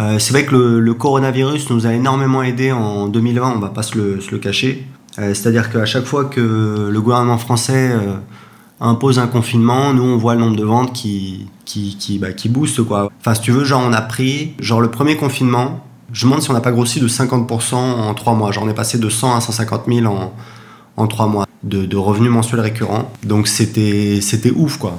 Euh, c'est vrai que le, coronavirus nous a énormément aidé en 2020, on va pas se le, cacher. Euh, c'est-à-dire qu'à chaque fois que le gouvernement français euh, impose un confinement, nous on voit le nombre de ventes qui, qui, qui, bah, qui booste quoi. Enfin si tu veux, genre on a pris, genre le premier confinement, je me demande si on n'a pas grossi de 50% en 3 mois. Genre on est passé de 100 à 150 000 en, en 3 mois de, de revenus mensuels récurrents. Donc c'était ouf quoi.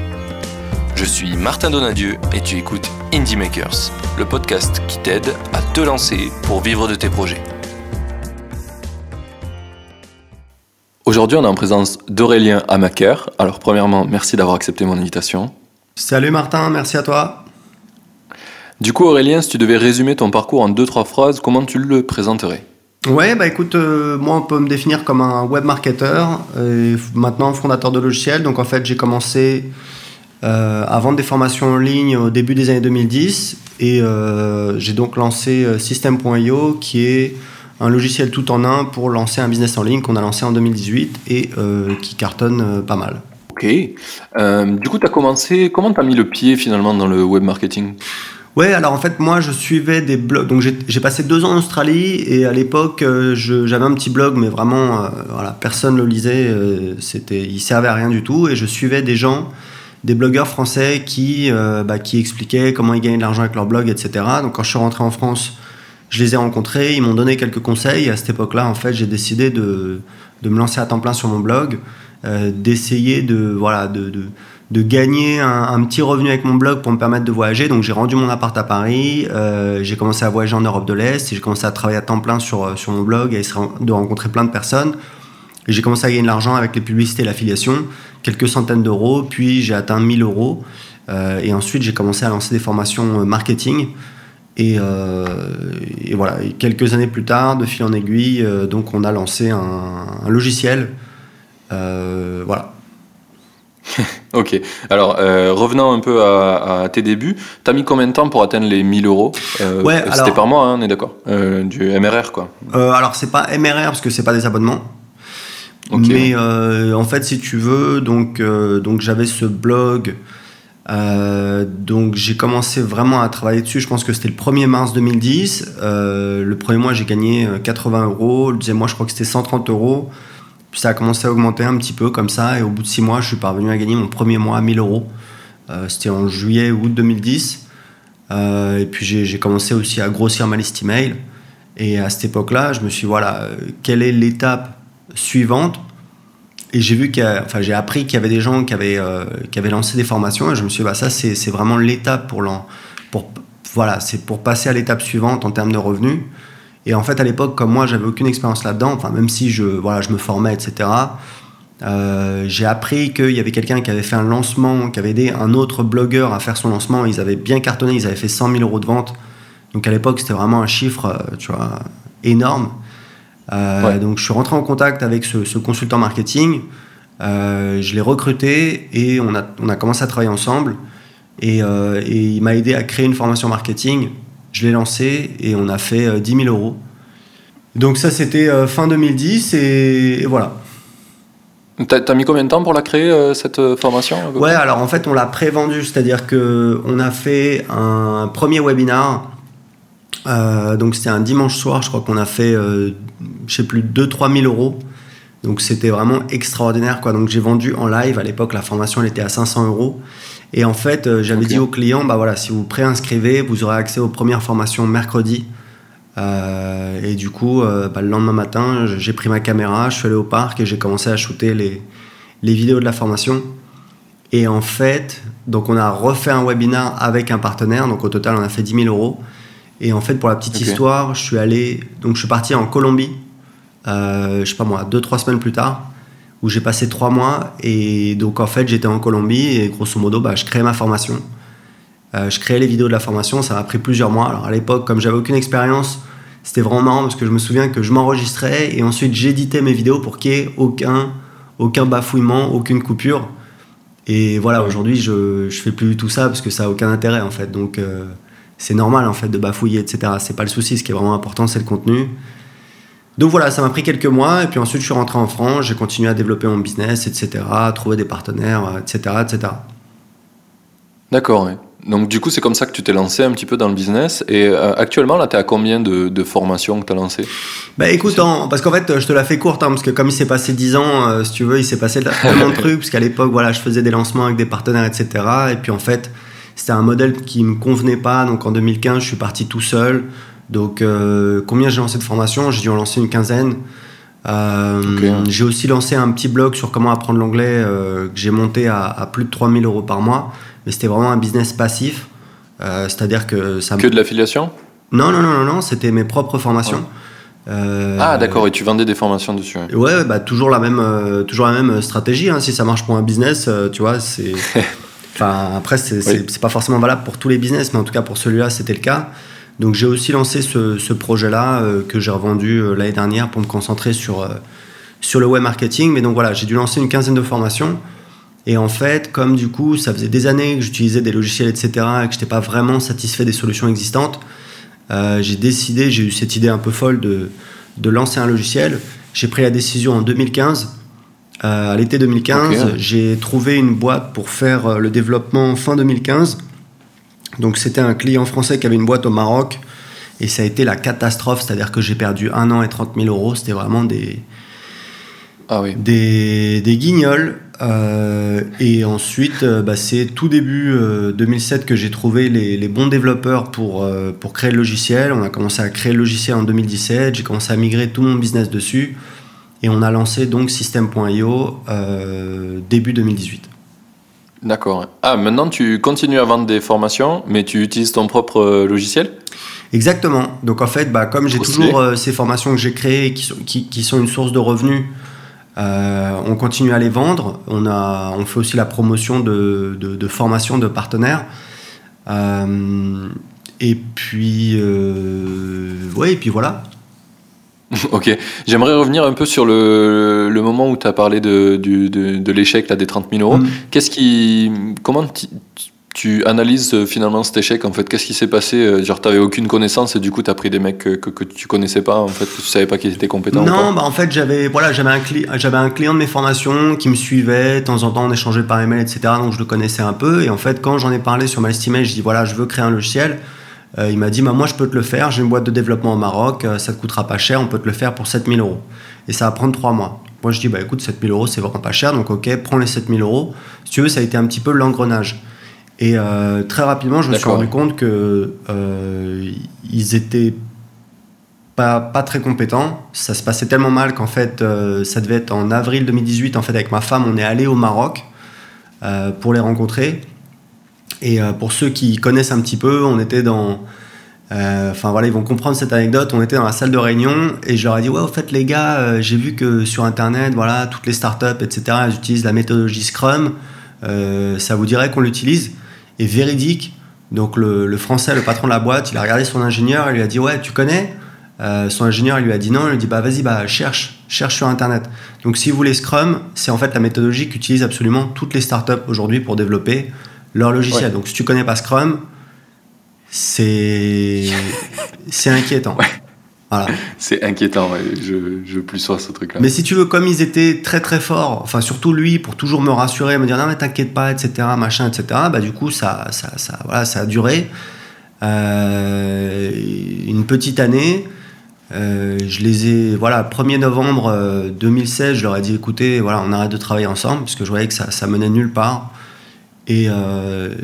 Je suis Martin Donadieu et tu écoutes Indie Makers, le podcast qui t'aide à te lancer pour vivre de tes projets. Aujourd'hui, on est en présence d'Aurélien Amaker. Alors, premièrement, merci d'avoir accepté mon invitation. Salut Martin, merci à toi. Du coup, Aurélien, si tu devais résumer ton parcours en deux, trois phrases, comment tu le présenterais? Ouais, bah écoute, euh, moi on peut me définir comme un web marketer, et maintenant fondateur de logiciels. Donc en fait, j'ai commencé euh, à vendre des formations en ligne au début des années 2010. Et euh, j'ai donc lancé euh, System.io, qui est un logiciel tout en un pour lancer un business en ligne qu'on a lancé en 2018 et qui cartonne pas mal. Ok. du coup, tu as commencé. Comment tu as mis le pied finalement dans le web marketing? Ouais, alors en fait, moi, je suivais des blogs. Donc, j'ai passé deux ans en Australie et à l'époque, j'avais un petit blog, mais vraiment, voilà, personne le lisait. c'était, il servait à rien du tout. Et je suivais des gens des blogueurs français qui, euh, bah, qui expliquaient comment ils gagnaient de l'argent avec leur blog, etc. Donc quand je suis rentré en France, je les ai rencontrés, ils m'ont donné quelques conseils. À cette époque-là, en fait, j'ai décidé de, me lancer à temps plein sur mon blog, euh, d'essayer de, gagner un, petit revenu avec mon blog pour me permettre de voyager. Donc j'ai rendu mon appart à Paris, euh, j'ai commencé à voyager en Europe de l'Est, j'ai commencé à travailler à temps plein sur, mon blog et de rencontrer plein de personnes. J'ai commencé à gagner de l'argent avec les publicités et l'affiliation quelques centaines d'euros, puis j'ai atteint 1000 euros. Euh, et ensuite, j'ai commencé à lancer des formations euh, marketing. Et, euh, et, voilà, quelques années plus tard, de fil en aiguille, donc on a lancé un, logiciel. voilà. ok. Alors, revenons un peu à, tes débuts. Tu as mis combien de temps pour atteindre les 1000 euros? Ouais, C'était par mois, hein, on est d'accord? Du MRR, quoi. alors, c'est pas MRR parce que c'est pas des abonnements. Mais euh, en fait, si tu veux, donc, euh, donc j'avais ce blog. Euh, donc j'ai commencé vraiment à travailler dessus. Je pense que c'était le 1er mars 2010. le premier mois, j'ai gagné 80 euros. Le deuxième mois, je crois que c'était 130 euros. Puis ça a commencé à augmenter un petit peu comme ça. Et au bout de 6 mois, je suis parvenu à gagner mon premier mois à 1000 euros. c'était en juillet août 2010. et puis j'ai commencé aussi à grossir ma liste email. Et à cette époque-là, je me suis dit, voilà, quelle est l'étape suivante. Et j'ai vu qu'il enfin, j'ai appris qu'il y avait des gens qui avaient, euh, qui avaient lancé des formations et je me suis dit, bah, ça, c'est vraiment l'étape pour, pour, voilà, c'est pour passer à l'étape suivante en termes de revenus. Et en fait, à l'époque, comme moi, j'avais aucune expérience là-dedans, enfin, même si je, voilà, je me formais, etc., euh, j'ai appris qu'il y avait quelqu'un qui avait fait un lancement, qui avait aidé un autre blogueur à faire son lancement. Ils avaient bien cartonné, ils avaient fait 100 000 euros de vente. Donc à l'époque, c'était vraiment un chiffre, euh, tu vois, énorme. Euh, donc je suis rentré en contact avec ce, consultant marketing, euh, je l'ai recruté et on a, on a commencé à travailler ensemble. Et, euh, il m'a aidé à créer une formation marketing. Je l'ai lancé et on a fait 10 000 euros. Donc ça c'était fin 2010 et, voilà. T'as as mis combien de temps pour la créer cette formation Ouais, alors en fait on l'a pré-vendue, c'est-à-dire que on a fait un premier webinar euh, donc c'était un dimanche soir, je crois qu'on a fait, euh, je sais plus, 2-3 000 euros. Donc c'était vraiment extraordinaire. Quoi. Donc j'ai vendu en live. À l'époque, la formation elle était à 500 euros. Et en fait, euh, j'avais dit aux clients, bah voilà, si vous préinscrivez, vous aurez accès aux premières formations mercredi. et du coup, bah, le lendemain matin, j'ai pris ma caméra, je suis allé au parc et j'ai commencé à shooter les, les vidéos de la formation. Et en fait, donc on a refait un webinar avec un partenaire. Donc au total, on a fait 10 000 euros. Et en fait, pour la petite histoire, je suis allé, donc je suis parti en Colombie, euh, je sais pas moi, deux trois semaines plus tard, où j'ai passé trois mois. Et donc en fait, j'étais en Colombie et grosso modo, bah, je créais ma formation. je créais les vidéos de la formation, ça m'a pris plusieurs mois. Alors à l'époque, comme j'avais aucune expérience, c'était vraiment marrant parce que je me souviens que je m'enregistrais et ensuite j'éditais mes vidéos pour qu'il n'y ait aucun, aucun bafouillement, aucune coupure. Et voilà, aujourd'hui, je, je fais plus tout ça parce que ça a aucun intérêt en fait. Donc euh, c'est normal en fait de bafouiller, etc. C'est pas le souci. Ce qui est vraiment important, c'est le contenu. Donc voilà, ça m'a pris quelques mois et puis ensuite je suis rentré en France, j'ai continué à développer mon business, etc. À trouver des partenaires, etc., etc. D'accord. oui. Donc du coup, c'est comme ça que tu t'es lancé un petit peu dans le business. Et euh, actuellement, là, tu es à combien de, de formations que tu as lancées? Bah écoute, parce qu'en fait, je te la fais courte, hein, parce que comme il s'est passé 10 ans, euh, si tu veux, il s'est passé tellement de trucs, parce qu'à l'époque, voilà, je faisais des lancements avec des partenaires, etc. Et puis en fait, c'était un modèle qui me convenait pas. Donc en 2015, je suis parti tout seul. Donc euh, combien j'ai lancé de formations? J'ai dû en lancer une quinzaine. J'ai aussi lancé un petit blog sur comment apprendre l'anglais que j'ai monté à, à, plus de 3000 euros par mois mais c'était vraiment un business passif. Euh, c'est-à-dire que ça. Que de l'affiliation? Non, non, non, non, non c'était mes propres formations. Euh, ah d'accord, et tu vendais des formations dessus. Ouais, bah, toujours, la même, euh, toujours la même stratégie. Hein. Si ça marche pour un business, tu vois, c'est. enfin, après, c'est pas forcément valable pour tous les business, mais en tout cas pour celui-là, c'était le cas. Donc j'ai aussi lancé ce, ce projet-là que j'ai revendu l'année dernière pour me concentrer sur, sur le web marketing. Mais donc voilà, j'ai dû lancer une quinzaine de formations. Et en fait, comme du coup, ça faisait des années que j'utilisais des logiciels, etc., et que je n'étais pas vraiment satisfait des solutions existantes, euh, j'ai décidé, j'ai eu cette idée un peu folle de, de lancer un logiciel. J'ai pris la décision en 2015. Euh, à l'été 2015, j'ai trouvé une boîte pour faire euh, le développement fin 2015. Donc c'était un client français qui avait une boîte au Maroc. Et ça a été la catastrophe, c'est-à-dire que j'ai perdu un an et 30 000 euros. C'était vraiment des, ah oui. des, des guignols. Euh, et ensuite, bah, c'est tout début 2007 euh, que j'ai trouvé les, bons développeurs pour, pour créer le logiciel. On a commencé à créer le logiciel en 2017. J'ai commencé à migrer tout mon business dessus. Et on a lancé donc System.io début 2018. D'accord. Ah, maintenant tu continues à vendre des formations, mais tu utilises ton propre logiciel? Exactement. Donc en fait, bah, comme j'ai toujours ces formations que j'ai créées qui sont, qui, qui sont, une source de revenus euh, on continue à les vendre. On, a, on fait aussi la promotion de, de, formation de partenaires. Euh, et puis, euh, ouais, et puis voilà. ok. J'aimerais revenir un peu sur le, le moment où tu as parlé de, de, de l'échec des 30 000 euros. Mm. Qu'est-ce qui, comment tu analyses euh, finalement cet échec en fait? Qu'est-ce qui s'est passé? Euh, Genre, t'avais aucune connaissance et du coup, tu as pris des mecs que, que, tu connaissais pas en fait, que tu savais pas qu'ils étaient compétents Non, bah en fait, j'avais voilà, j'avais un, j'avais un client de mes formations qui me suivait, de temps en temps, on échangeait par email, etc. Donc, je le connaissais un peu. Et en fait, quand j'en ai parlé sur MySteamage, je dis voilà, je veux créer un logiciel. Euh, il m'a dit bah, moi, je peux te le faire, j'ai une boîte de développement au Maroc, ça te coûtera pas cher, on peut te le faire pour 7000 euros. Et ça va prendre 3 mois. Moi, je dis bah écoute, 7000 euros, c'est vraiment pas cher, donc ok, prends les 7000 euros. Si tu veux, ça a été un petit peu l'engrenage. Et euh, très rapidement, je me suis rendu compte que euh, ils étaient pas, pas très compétents. Ça se passait tellement mal qu'en fait, euh, ça devait être en avril 2018. En fait, avec ma femme, on est allé au Maroc pour les rencontrer. Et pour ceux qui connaissent un petit peu, on était dans. Enfin voilà, ils vont comprendre cette anecdote. On était dans la salle de réunion et je leur ai dit Ouais, au fait, les gars, j'ai vu que sur internet, voilà, toutes les startups, etc., elles utilisent la méthodologie Scrum. ça vous dirait qu'on l'utilise? Et véridique. Donc le, français, le patron de la boîte, il a regardé son ingénieur, il lui a dit ouais, tu connais? Euh, Son ingénieur, il lui a dit non, il lui a dit bah vas-y, bah cherche, cherche sur internet. Donc si vous voulez Scrum, c'est en fait la méthodologie qu'utilisent absolument toutes les startups aujourd'hui pour développer leur logiciel. Donc si tu connais pas Scrum, c'est c'est inquiétant. C'est inquiétant, je, je plus sois ce truc-là. Mais si tu veux, comme ils étaient très très forts, enfin surtout lui, pour toujours me rassurer, me dire non mais t'inquiète pas, etc., machin, etc., bah du coup ça, ça, ça, voilà, ça a duré euh, une petite année. Euh, je les ai, voilà, 1er novembre 2016, euh, je leur ai dit écoutez, voilà, on arrête de travailler ensemble, parce que je voyais que ça, ça menait nulle part. Euh,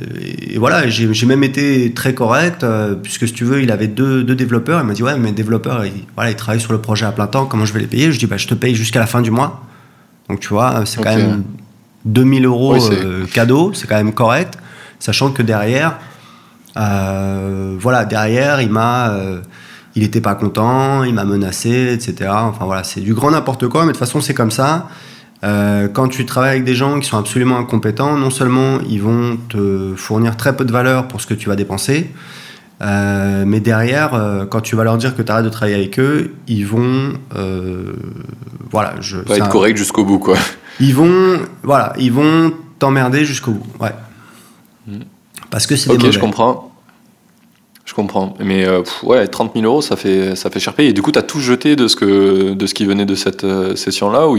et, voilà, j'ai même été très correct, euh, puisque si tu veux, il avait deux, deux développeurs. Il m'a dit Ouais, mais développeurs, ils, voilà, ils travaillent sur le projet à plein temps, comment je vais les payer? Je dis bah, Je te paye jusqu'à la fin du mois. Donc tu vois, c'est quand même 2000 euros euh, cadeau, c'est quand même correct, sachant que derrière, voilà, derrière, il m'a. il n'était pas content, il m'a menacé, etc. Enfin voilà, c'est du grand n'importe quoi, mais de toute façon, c'est comme ça. Euh, quand tu travailles avec des gens qui sont absolument incompétents, non seulement ils vont te fournir très peu de valeur pour ce que tu vas dépenser, euh, mais derrière, euh, quand tu vas leur dire que tu arrêtes de travailler avec eux, ils vont, voilà, je, pas être correct jusqu'au bout, quoi. Ils vont, voilà, ils vont t'emmerder jusqu'au bout, ouais. Hmm. Parce que c'est. Ok, je comprends. Je comprends. Mais ouais, 30 000 euros, ça fait, ça fait cher payer. Et du coup, tu as tout jeté de ce, que, de ce qui venait de cette session-là ou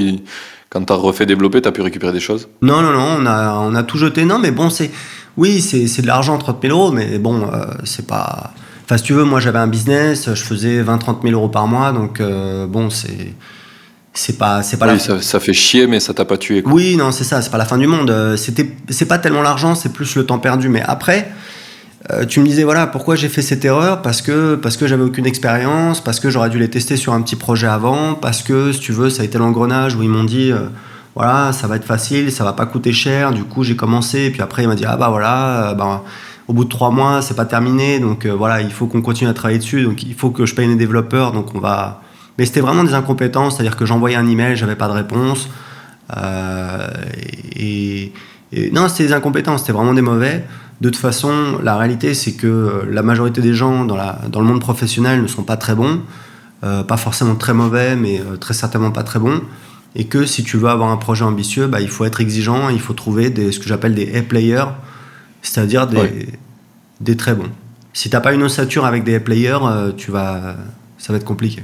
quand tu as refait développer, tu as pu récupérer des choses? Non, non, non, on a, on a tout jeté. Non, mais bon, c'est. Oui, c'est de l'argent, 30 000 euros, mais bon, euh, c'est pas. Enfin, si tu veux, moi j'avais un business, je faisais 20-30 000 euros par mois, donc euh, bon, c'est. C'est pas, c'est pas oui, la... ça, ça, fait chier, mais ça t'a pas tué. Oui, non, c'est ça, c'est pas la fin du monde. Euh, c'était, c'est pas tellement l'argent, c'est plus le temps perdu. Mais après, euh, tu me disais voilà pourquoi j'ai fait cette erreur? Parce que parce que j'avais aucune expérience parce que j'aurais dû les tester sur un petit projet avant parce que si tu veux ça a été l'engrenage où ils m'ont dit euh, voilà ça va être facile ça va pas coûter cher. Du coup j'ai commencé et puis après il m'a dit ah bah voilà euh, bah, au bout de trois mois c'est pas terminé. Donc voilà il faut qu'on continue à travailler dessus. Donc il faut que je paye les développeurs. Donc on va mais c'était vraiment des incompétences. C'est à dire que j'envoyais un email j'avais pas de réponse. Et, et non c'était des incompétences. C'était vraiment des mauvais de toute façon, la réalité, c'est que la majorité des gens dans, la, dans le monde professionnel ne sont pas très bons, euh, pas forcément très mauvais, mais euh, très certainement pas très bons. Et que si tu veux avoir un projet ambitieux, bah, il faut être exigeant, il faut trouver des, ce que j'appelle des A-players, c'est-à-dire des, des très bons. Si tu n'as pas une ossature avec des A-players, euh, tu vas, ça va être compliqué.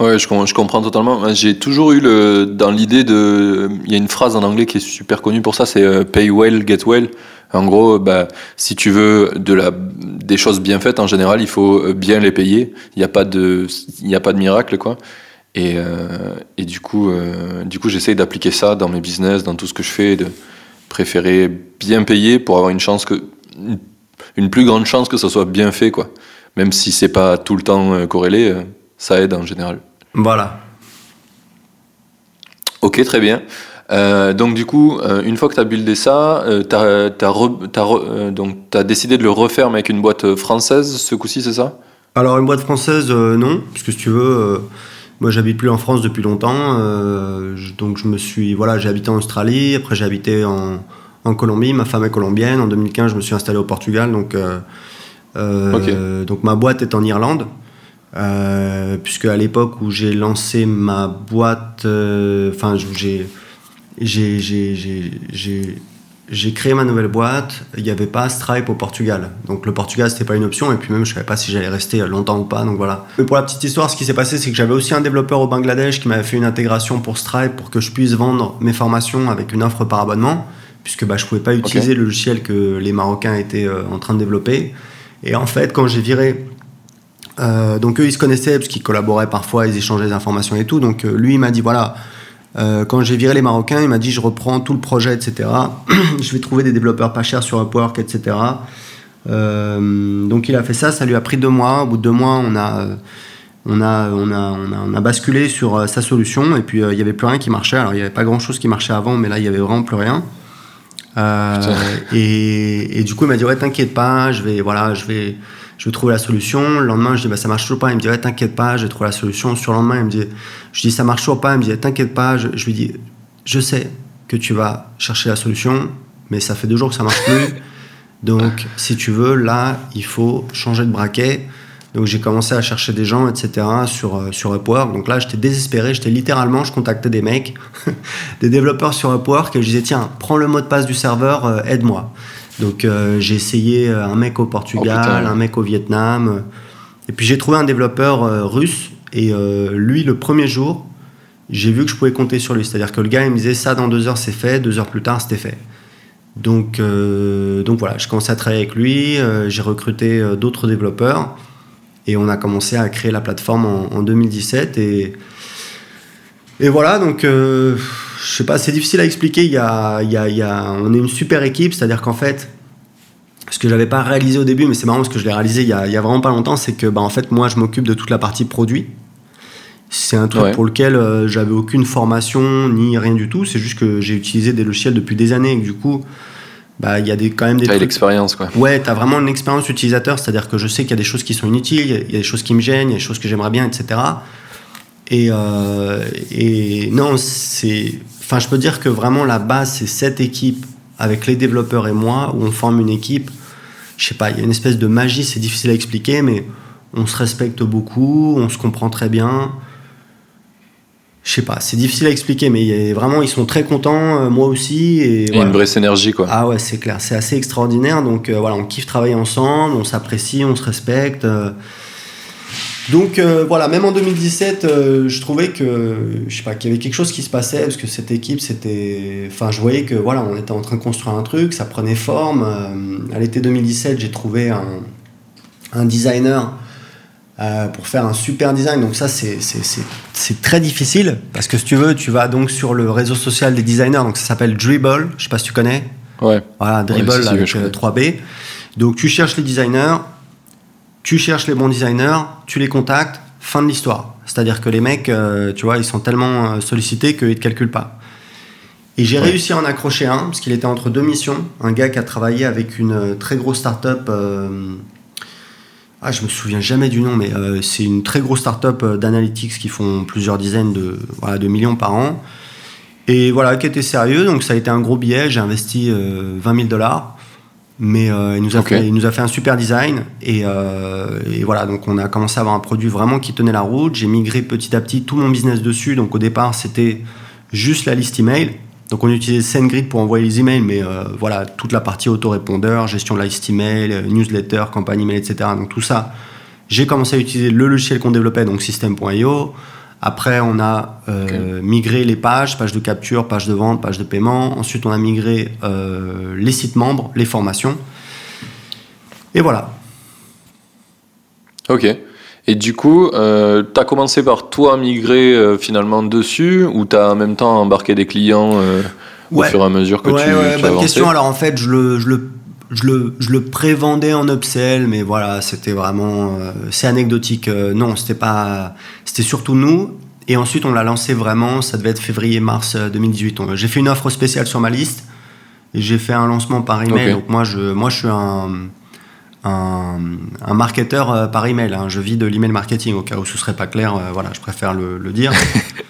Ouais, je, comprends totalement. J'ai toujours eu le, dans l'idée de. Il y a une phrase en anglais qui est super connue pour ça c'est pay well, get well. En gros, bah, si tu veux de la, des choses bien faites, en général, il faut bien les payer. Il n'y a pas de, a pas de miracle, quoi. Et, euh, et du coup, euh, du coup, j'essaye d'appliquer ça dans mes business, dans tout ce que je fais, de préférer bien payer pour avoir une chance que, une plus grande chance que ça soit bien fait, quoi. Même si c'est pas tout le temps euh, corrélé, ça aide en général. Voilà. Ok, très bien. Euh, donc du coup, euh, une fois que tu as buildé ça, euh, tu as, as, décidé de le refaire mais avec une boîte française ce coup-ci, c'est ça? Alors une boîte française, non, puisque si tu veux, moi j'habite plus en France depuis longtemps, donc je me suis, voilà, j'ai habité en Australie, après j'ai habité en, en, Colombie, ma femme est colombienne, en 2015 je me suis installé au Portugal, donc, donc ma boîte est en Irlande. Puisque à l'époque où j'ai lancé ma boîte, enfin j'ai j'ai créé ma nouvelle boîte, il n'y avait pas Stripe au Portugal. Donc le Portugal, c'était pas une option, et puis même, je savais pas si j'allais rester longtemps ou pas, donc voilà. Mais pour la petite histoire, ce qui s'est passé, c'est que j'avais aussi un développeur au Bangladesh qui m'avait fait une intégration pour Stripe pour que je puisse vendre mes formations avec une offre par abonnement, puisque bah, je pouvais pas utiliser le logiciel que les Marocains étaient euh, en train de développer. Et en fait, quand j'ai viré euh, donc eux, ils se connaissaient parce qu'ils collaboraient parfois, ils échangeaient des informations et tout. Donc euh, lui, il m'a dit voilà, euh, quand j'ai viré les Marocains, il m'a dit je reprends tout le projet, etc. je vais trouver des développeurs pas chers sur Upwork, etc. Donc il a fait ça, ça lui a pris deux mois. Au bout de deux mois, on a, on a, on a, on a, basculé sur sa solution et puis il n'y avait plus rien qui marchait. Alors il n'y avait pas grand chose qui marchait avant, mais là il n'y avait vraiment plus rien. et, et, du coup il m'a dit ouais t'inquiète pas, je vais, voilà, je vais je vais trouver la solution. Le lendemain, je dis, bah, ça marche toujours pas. Il me dit, t'inquiète pas, je vais trouver la solution. Sur le lendemain, il me dit, je dis, ça marche toujours pas. Il me dit, t'inquiète pas. Je, lui dis, je sais que tu vas chercher la solution, mais ça fait deux jours que ça marche plus. Donc, si tu veux, là, il faut changer de braquet. Donc, j'ai commencé à chercher des gens, etc., sur, euh, sur Upwork. Donc là, j'étais désespéré. J'étais littéralement, je contactais des mecs, des développeurs sur Upwork, et je disais, tiens, prends le mot de passe du serveur, euh, aide-moi. Donc euh, j'ai essayé euh, un mec au Portugal, oh, un mec au Vietnam. Et puis j'ai trouvé un développeur euh, russe. Et lui, le premier jour, j'ai vu que je pouvais compter sur lui. C'est-à-dire que le gars, il me disait ça dans deux heures, c'est fait. Deux heures plus tard, c'était fait. Donc, donc voilà, je commençais à travailler avec lui. j'ai recruté d'autres développeurs. Et on a commencé à créer la plateforme en, 2017. Et, et voilà, donc je sais pas, c'est difficile à expliquer. Il y a, il y a, on est une super équipe, c'est-à-dire qu'en fait, ce que j'avais pas réalisé au début, mais c'est marrant parce que je l'ai réalisé il y, a, il y a, vraiment pas longtemps, c'est que bah, en fait, moi, je m'occupe de toute la partie produit. C'est un truc pour lequel euh, j'avais aucune formation ni rien du tout. C'est juste que j'ai utilisé des logiciels depuis des années et que du coup, bah, il y a des, quand même des. T'as l'expérience, quoi. Ouais, t'as vraiment une expérience utilisateur, c'est-à-dire que je sais qu'il y a des choses qui sont inutiles, il y a des choses qui me gênent, il y a des choses que j'aimerais bien, etc. Et, et non, c'est. Enfin, je peux dire que vraiment la base, c'est cette équipe avec les développeurs et moi, où on forme une équipe. Je sais pas, il y a une espèce de magie, c'est difficile à expliquer, mais on se respecte beaucoup, on se comprend très bien. Je sais pas, c'est difficile à expliquer, mais vraiment, ils sont très contents, euh, moi aussi. Et, une vraie synergie, quoi. Ah ouais, c'est clair, c'est assez extraordinaire. Donc euh, voilà, on kiffe travailler ensemble, on s'apprécie, on se respecte. Euh. Donc voilà, même en 2017, je trouvais que je sais pas qu'il y avait quelque chose qui se passait parce que cette équipe, c'était, enfin, je voyais que voilà, on était en train de construire un truc, ça prenait forme. à l'été 2017, j'ai trouvé un, un designer euh, pour faire un super design. Donc ça, c'est très difficile parce que si tu veux, tu vas donc sur le réseau social des designers. Donc ça s'appelle Dribble. Je sais pas si tu connais. Ouais. Voilà, Dribble avec 3B. Euh, donc tu cherches les designers, tu cherches les bons designers, tu les contactes. Fin de l'histoire. C'est-à-dire que les mecs, euh, tu vois, ils sont tellement sollicités qu'ils te calculent pas. Et j'ai réussi à en accrocher un, parce qu'il était entre deux missions. Un gars qui a travaillé avec une très grosse start-up ah, je me souviens jamais du nom, mais euh, c'est une très grosse start-up euh, d'analytics qui font plusieurs dizaines de, voilà, de millions par an. Et voilà, qui était sérieux, donc ça a été un gros billet. J'ai investi 20 euh, 000 dollars, mais il, nous a fait, il nous a fait un super design. Et, et, voilà, donc on a commencé à avoir un produit vraiment qui tenait la route. J'ai migré petit à petit tout mon business dessus. Donc au départ, c'était juste la liste email. Donc on utilisait SendGrid pour envoyer les emails, mais euh, voilà, toute la partie autorépondeur, gestion de la liste email, euh, newsletter, campagne email, etc. Donc tout ça, j'ai commencé à utiliser le logiciel qu'on développait, donc System.io. Après, on a euh, migré les pages, pages de capture, pages de vente, pages de paiement. Ensuite, on a migré les sites membres, les formations. Et voilà. Ok. Et du coup, euh, tu as commencé par toi migrer euh, finalement dessus ou tu as en même temps embarqué des clients euh, au fur et à mesure que tu, ouais, bonne question. Alors en fait, je le, je le, je le, je le prévendais en upsell, mais voilà, c'était vraiment. Euh, c'est anecdotique. non, c'était pas. C'était surtout nous. Et ensuite, on l'a lancé vraiment. Ça devait être février-mars 2018. J'ai fait une offre spéciale sur ma liste. Et j'ai fait un lancement par email. Donc moi, je, moi, je suis un un, marketeur euh, par email. Hein. Je vis de l'email marketing, au cas où ce serait pas clair, euh, voilà, je préfère le, dire.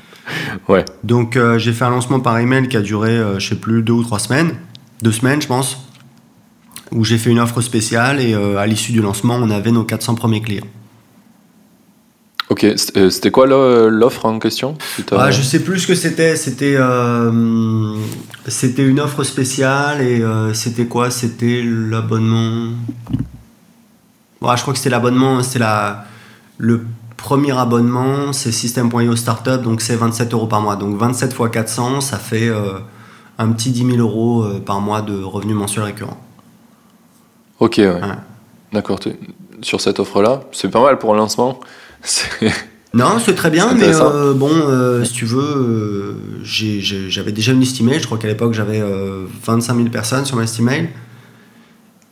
ouais. Donc euh, j'ai fait un lancement par email qui a duré, je sais plus, deux ou trois semaines, deux semaines je pense, où j'ai fait une offre spéciale et à l'issue du lancement, on avait nos 400 premiers clients. Ok, c'était quoi l'offre en question? Ah, Je sais plus ce que c'était. C'était c'était une offre spéciale et c'était quoi? C'était l'abonnement je crois que c'était l'abonnement, c'était la, le premier abonnement, c'est System.io Startup, donc c'est 27 euros par mois. Donc 27 fois 400, ça fait euh, un petit 10 000 euros euh, par mois de revenus mensuels récurrents. Ok, ouais. D'accord. Sur cette offre-là, c'est pas mal pour un lancement. Non, c'est très bien, mais euh, bon, si tu veux, j'avais déjà une liste email. Je crois qu'à l'époque, j'avais 25 000 personnes sur ma liste email.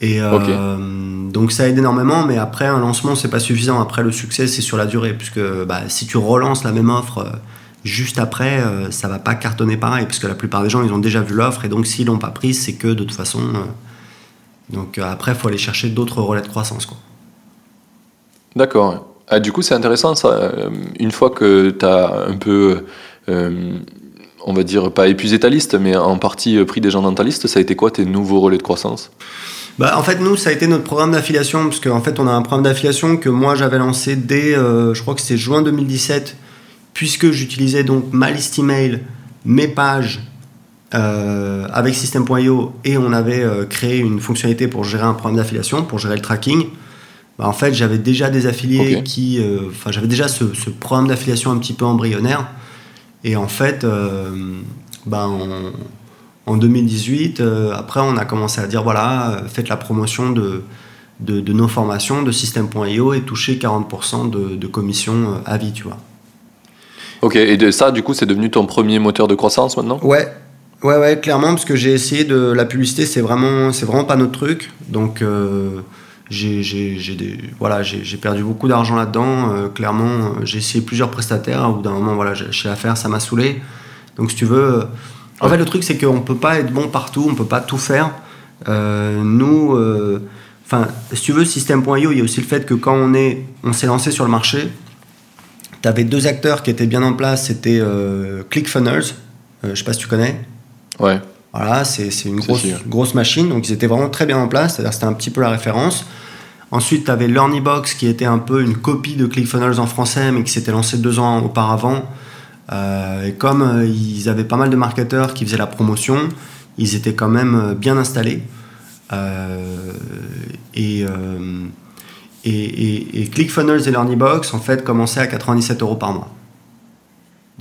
Et euh, donc ça aide énormément, mais après un lancement c'est pas suffisant. Après le succès c'est sur la durée, puisque bah, si tu relances la même offre euh, juste après, euh, ça va pas cartonner pareil, puisque la plupart des gens ils ont déjà vu l'offre et donc s'ils l'ont pas prise, c'est que de toute façon. Donc après il faut aller chercher d'autres relais de croissance quoi. D'accord. Ah, du coup c'est intéressant ça. Une fois que tu as un peu on va dire, pas épuisé ta liste, mais en partie pris des gens dans ta liste, ça a été quoi tes nouveaux relais de croissance? Bah, en fait, nous, ça a été notre programme d'affiliation, parce qu'en fait, on a un programme d'affiliation que moi, j'avais lancé dès, euh, je crois que c'était juin 2017, puisque j'utilisais donc ma liste email, mes pages euh, avec System.io, et on avait euh, créé une fonctionnalité pour gérer un programme d'affiliation, pour gérer le tracking. Bah, en fait, j'avais déjà des affiliés qui... Enfin, j'avais déjà ce, programme d'affiliation un petit peu embryonnaire. Et en fait, bah, on en 2018, euh, après, on a commencé à dire voilà, euh, faites la promotion de, de, nos formations de System.io et touchez 40% de, de commission euh, à vie, tu vois. Ok, et de ça, du coup, c'est devenu ton premier moteur de croissance maintenant? Ouais, ouais, ouais, clairement, parce que j'ai essayé de. La publicité, c'est vraiment, c'est vraiment pas notre truc. Donc, j'ai, voilà, perdu beaucoup d'argent là-dedans. clairement, j'ai essayé plusieurs prestataires. Au bout d'un moment, voilà, j'ai l'affaire, ça m'a saoulé. Donc, si tu veux en fait, le truc, c'est qu'on ne peut pas être bon partout, on ne peut pas tout faire. Euh, nous, euh, enfin, si tu veux, System.io, il y a aussi le fait que quand on est, on s'est lancé sur le marché, Tu avais deux acteurs qui étaient bien en place, c'était ClickFunnels, je sais pas si tu connais. Ouais. Voilà, c'est une grosse, grosse machine, donc ils étaient vraiment très bien en place, c'est-à-dire c'était un petit peu la référence. Ensuite, tu avais LearnyBox qui était un peu une copie de ClickFunnels en français, mais qui s'était lancé deux ans auparavant. Euh, et comme euh, ils avaient pas mal de marketeurs qui faisaient la promotion, ils étaient quand même euh, bien installés. et, et, et, ClickFunnels et LearnyBox, en fait, commençaient à 97 euros par mois.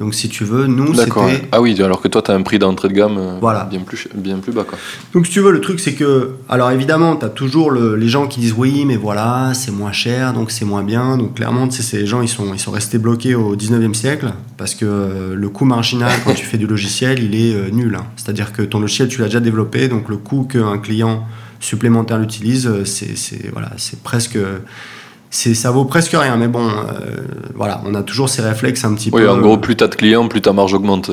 Donc si tu veux, nous c'était... Ah oui, alors que toi tu as un prix d'entrée de gamme euh, voilà. bien, plus, bien plus bas. Quoi. Donc si tu veux, le truc c'est que... Alors évidemment, tu as toujours les gens qui disent oui, mais voilà, c'est moins cher, donc c'est moins bien. Donc clairement, tu sais, ces gens, ils sont, ils sont restés bloqués au 19e siècle, parce que euh, le coût marginal quand tu fais du logiciel, il est euh, nul. Hein. C'est-à-dire que ton logiciel, tu l'as déjà développé, donc le coût qu'un client supplémentaire l'utilise, c'est voilà, presque ça vaut presque rien. Mais bon, euh, voilà, on a toujours ces réflexes un petit peu. Oui, en gros, plus tu as de clients, plus ta marge augmente.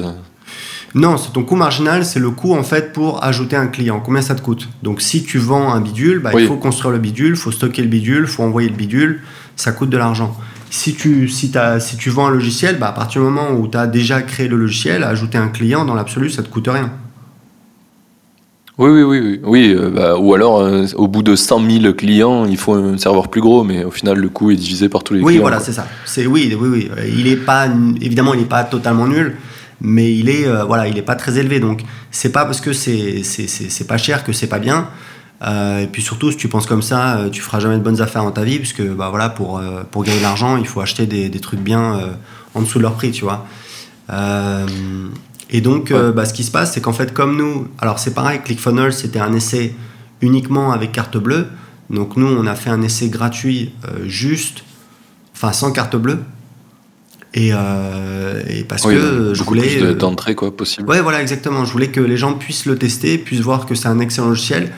Non, c'est ton coût marginal, c'est le coût en fait pour ajouter un client. Combien ça te coûte? Donc si tu vends un bidule, bah, il faut construire le bidule, il faut stocker le bidule, il faut envoyer le bidule, ça coûte de l'argent. Si tu, si, as, si tu vends un logiciel, bah, à partir du moment où tu as déjà créé le logiciel, ajouter un client, dans l'absolu, ça te coûte rien. Oui, oui, oui. oui. Euh, bah, ou alors, euh, au bout de 100 000 clients, il faut un serveur plus gros, mais au final, le coût est divisé par tous les oui, clients. Oui, voilà, c'est ça. C'est, oui, oui, oui. Il est pas, évidemment, il n'est pas totalement nul, mais il est, euh, voilà, il est pas très élevé. Donc, c'est pas parce que c'est, c'est, c'est, pas cher que c'est pas bien. et puis surtout, si tu penses comme ça, tu feras jamais de bonnes affaires dans ta vie, puisque bah, voilà, pour, pour gagner de l'argent, il faut acheter des, des trucs bien en dessous de leur prix, tu vois. Et donc, euh, bah, ce qui se passe, c'est qu'en fait, comme nous, alors c'est pareil, ClickFunnels, c'était un essai uniquement avec carte bleue. Donc nous, on a fait un essai gratuit euh, juste, enfin sans carte bleue. Et, euh, parce que je voulais d'entrée quoi possible. Ouais, voilà, exactement. Je voulais que les gens puissent le tester, puissent voir que c'est un excellent logiciel.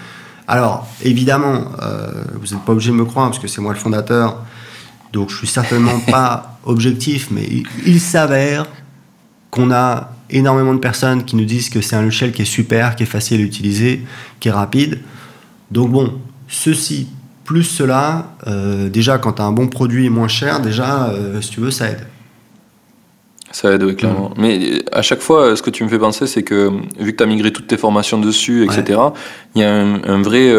Alors, évidemment, vous n'êtes pas obligé de me croire parce que c'est moi le fondateur, donc je suis certainement pas objectif, mais il s'avère qu'on a énormément de personnes qui nous disent que c'est un logiciel qui est super, qui est facile à utiliser, qui est rapide. Donc bon, ceci plus cela, euh, déjà quand tu as un bon produit moins cher, déjà, euh, si tu veux, ça aide. Ça aide, oui, clairement. Mm. Mais euh, à chaque fois, ce que tu me fais penser, c'est que vu que tu as migré toutes tes formations dessus, etc., il y a un, vrai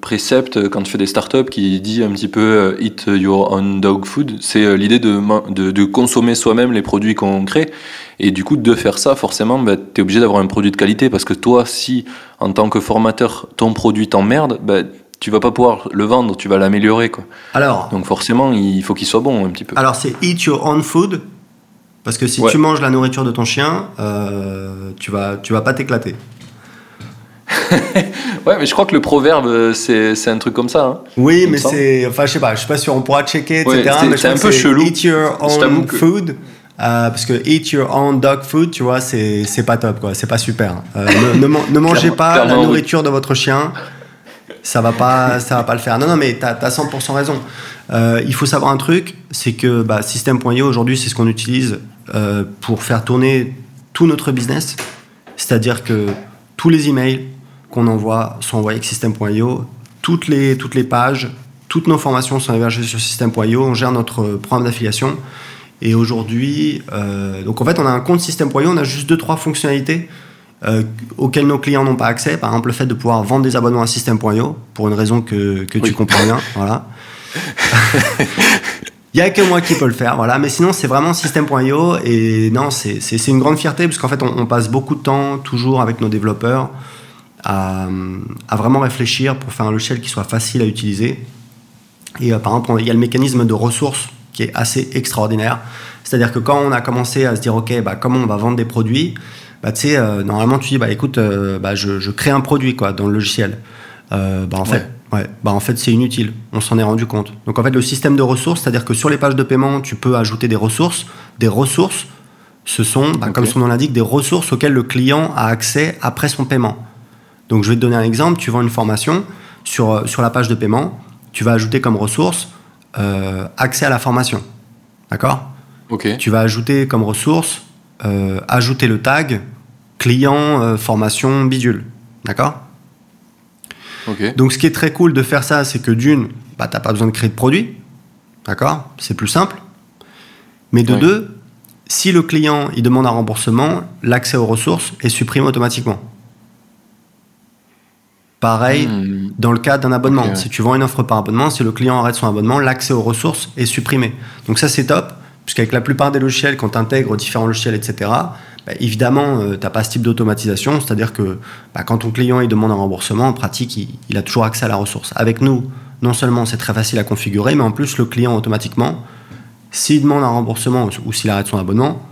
précepte quand tu fais des startups qui dit un petit peu Eat your own dog food. C'est l'idée de, de, de, consommer soi-même les produits qu'on crée. Et du coup, de faire ça, forcément, bah, tu es obligé d'avoir un produit de qualité parce que toi, si en tant que formateur, ton produit t'emmerde, bah, tu vas pas pouvoir le vendre, tu vas l'améliorer. Quoi. Alors, Donc forcément, il faut qu'il soit bon un petit peu. Alors c'est eat your own food, parce que si tu manges la nourriture de ton chien, euh, tu vas, tu vas pas t'éclater. ouais, mais je crois que le proverbe, c'est un truc comme ça. Hein, oui, mais c'est. Enfin, je sais pas, je suis pas sûr, on pourra checker, etc. c'est un peu chelou. Eat your own food. Euh, parce que eat your own dog food, tu vois, c'est pas top, quoi. C'est pas super. Euh, ne, ne, mangez pas la nourriture de votre chien. Ça va pas, ça va pas le faire. Non, non, mais t'as as 100% raison. Euh, il faut savoir un truc, c'est que bah, System.io aujourd'hui, c'est ce qu'on utilise pour faire tourner tout notre business. C'est-à-dire que tous les emails qu'on envoie sont envoyés avec System.io, toutes les, toutes les pages, toutes nos formations sont hébergées sur System.io, on gère notre programme d'affiliation. Et aujourd'hui, euh, donc en fait, on a un compte System.io, on a juste deux trois fonctionnalités euh, auxquelles nos clients n'ont pas accès. Par exemple, le fait de pouvoir vendre des abonnements à System.io pour une raison que, que tu comprends bien. voilà. Il n'y a que moi qui peux le faire, voilà. Mais sinon, c'est vraiment System.io et non, c'est une grande fierté parce qu'en fait, on, passe beaucoup de temps toujours avec nos développeurs à, vraiment réfléchir pour faire un logiciel qui soit facile à utiliser. Et euh, par exemple, il y a le mécanisme de ressources qui est assez extraordinaire. C'est-à-dire que quand on a commencé à se dire, OK, bah, comment on va vendre des produits, bah, euh, normalement, tu dis, bah, écoute, euh, bah, je, crée un produit quoi, dans le logiciel. Bah, en fait, ouais, bah, en fait c'est inutile. On s'en est rendu compte. Donc, en fait, le système de ressources, c'est-à-dire que sur les pages de paiement, tu peux ajouter des ressources. Des ressources, ce sont, bah, comme son nom l'indique, des ressources auxquelles le client a accès après son paiement. Donc, je vais te donner un exemple. Tu vends une formation sur, sur la page de paiement. Tu vas ajouter comme ressource euh, accès à la formation. D'accord? Ok. Tu vas ajouter comme ressource, euh, ajouter le tag client euh, formation bidule. D'accord? Donc ce qui est très cool de faire ça, c'est que d'une, bah, tu n'as pas besoin de créer de produit. D'accord? C'est plus simple. Mais de deux, si le client il demande un remboursement, l'accès aux ressources est supprimé automatiquement. Pareil Hmm. dans le cas d'un abonnement. Si tu vends une offre par abonnement, si le client arrête son abonnement, l'accès aux ressources est supprimé. Donc ça, c'est top, puisqu'avec la plupart des logiciels, quand tu intègres différents logiciels, etc., bah, évidemment, tu n'as pas ce type d'automatisation, c'est-à-dire que bah, quand ton client il demande un remboursement, en pratique, il, a toujours accès à la ressource. Avec nous, non seulement c'est très facile à configurer, mais en plus, le client, automatiquement, s'il demande un remboursement ou, s'il arrête son abonnement,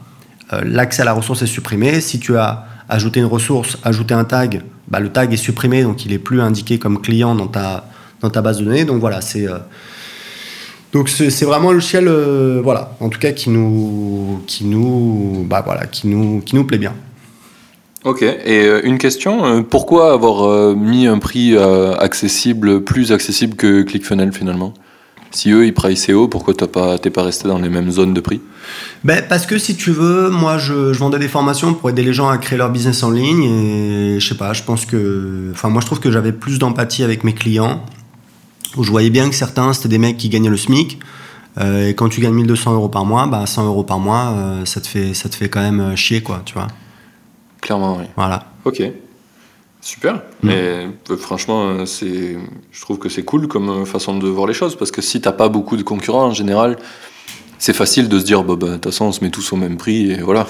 euh, l'accès à la ressource est supprimé. Si tu as ajouté une ressource, ajouté un tag, bah, le tag est supprimé, donc il est plus indiqué comme client dans ta, dans ta base de données. Donc voilà, c'est euh, donc c'est vraiment un logiciel, euh, voilà, en tout cas qui nous, qui nous, bah voilà, qui nous, qui nous plaît bien. Ok, et euh, une question, euh, pourquoi avoir euh, mis un prix accessible, plus accessible que ClickFunnels finalement? Si eux ils priceaient haut, pourquoi t'as pas, t'es pas resté dans les mêmes zones de prix? Ben, parce que si tu veux, moi je, je vendais des formations pour aider les gens à créer leur business en ligne et je sais pas, je pense que. Enfin, moi je trouve que j'avais plus d'empathie avec mes clients je voyais bien que certains c'était des mecs qui gagnaient le SMIC. euh, et quand tu gagnes 1200 euros par mois, bah 100 euros par mois, euh, ça, te fait, ça te fait quand même euh, chier, quoi, tu vois. Clairement, oui. Voilà. Ok, super. Mais euh, franchement, euh, c'est, je trouve que c'est cool comme façon de voir les choses parce que si t'as pas beaucoup de concurrents en général, c'est facile de se dire, bah, bah, de toute façon, on se met tous au même prix et voilà.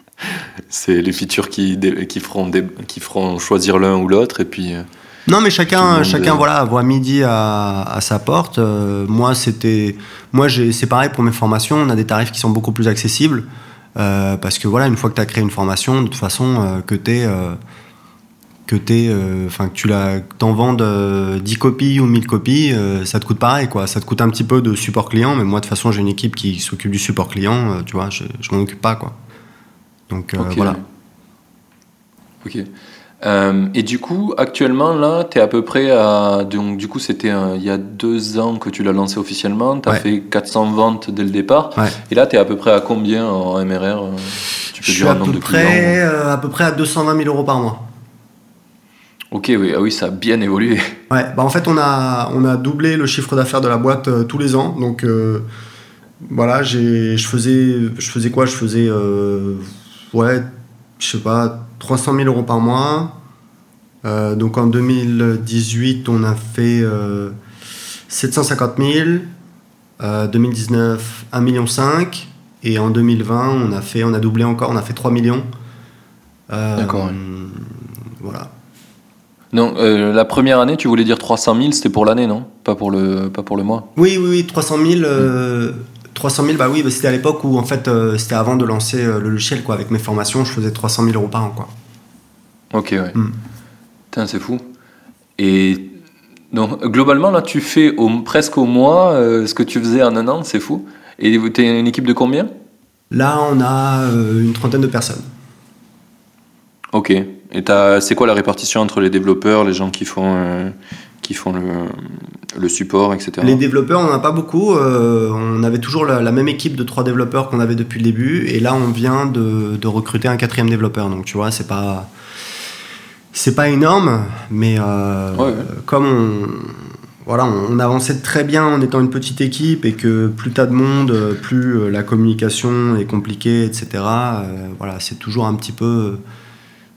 c'est les features qui, qui, feront qui feront choisir l'un ou l'autre et puis. Non, mais chacun, chacun est- voilà, voit midi à, à sa porte. Euh, moi, c'était, moi, c'est pareil pour mes formations. On a des tarifs qui sont beaucoup plus accessibles euh, parce que voilà, une fois que tu as créé une formation, de toute façon, euh, que t'es, euh, que t'es, enfin que tu la, t'en vendes euh, 10 copies ou 1000 copies, ça te coûte pareil, quoi. Ça te coûte un petit peu de support client, mais moi, de toute façon, j'ai une équipe qui s'occupe du support client. tu vois, je, je m'en occupe pas, quoi. Donc voilà. Ok. Euh, et du coup, actuellement, là, tu es à peu près à. Donc, du coup, c'était il y a deux ans que tu l'as lancé officiellement. Tu as Ouais. fait 400 ventes dès le départ. Ouais. Et là, tu es à peu près à combien en MRR euh, Tu Je peux suis dire à un nombre peu près, euh, à peu près à 220 000 euros par mois. Ok, oui, ah oui, ça a bien évolué. Ouais, bah en fait, on a, on a doublé le chiffre d'affaires de la boîte euh, tous les ans. Donc, euh, voilà, je faisais, je faisais quoi? Je faisais, euh, ouais, je sais pas, 300 000 euros par mois. Euh, donc, en 2018, on a fait euh, 750 000. Euh, 2019, 1,5 million. Et en 2020, on a, fait, on a doublé encore, on a fait 3 millions. Euh, D'accord, ouais. Voilà. Non, euh, la première année, tu voulais dire 300 000, c'était pour l'année, non? Pas pour, le, pas pour le mois? Oui, oui, oui, 300 000. euh, 300 000, bah oui, bah c'était à l'époque où, en fait, euh, c'était avant de lancer euh, le logiciel, quoi. Avec mes formations, je faisais 300 000 euros par an, quoi. Ok, ouais. Mm. Putain, c'est fou. Et donc, globalement, là, tu fais au, presque au mois euh, ce que tu faisais en un an, c'est fou. Et tu es une équipe de combien? Là, on a une trentaine de personnes. Ok. Et t'as- c'est quoi la répartition entre les développeurs, les gens qui font, qui font le, le support, etc. Les développeurs, on n'en a pas beaucoup. euh, on avait toujours la, la même équipe de trois développeurs qu'on avait depuis le début. Et là, on vient de, de recruter un quatrième développeur. Donc, tu vois, c'est pas. C'est pas énorme, mais euh, Ouais, ouais. comme on, voilà, on, on avançait très bien en étant une petite équipe et que plus t'as de monde, plus euh, la communication est compliquée, etc. euh, voilà, c'est toujours un petit peu.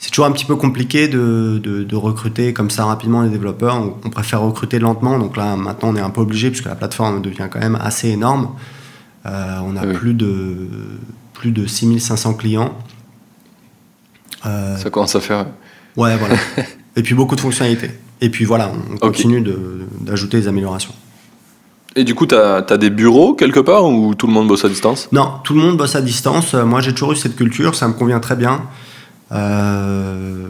C'est toujours un petit peu compliqué de, de- de recruter comme ça rapidement les développeurs. On, on préfère recruter lentement. Donc là, maintenant, on est un peu obligé puisque la plateforme devient quand même assez énorme. Euh, on a Ah oui. plus, de, plus de 6500 clients. Euh, Ça commence à faire. ouais, voilà. Et puis beaucoup de fonctionnalités. Et puis voilà, on continue de- d'ajouter des améliorations. Et du coup, tu as, des bureaux quelque part ou tout le monde bosse à distance? Non, tout le monde bosse à distance. Euh, Moi, j'ai toujours eu cette culture, ça me convient très bien. Euh,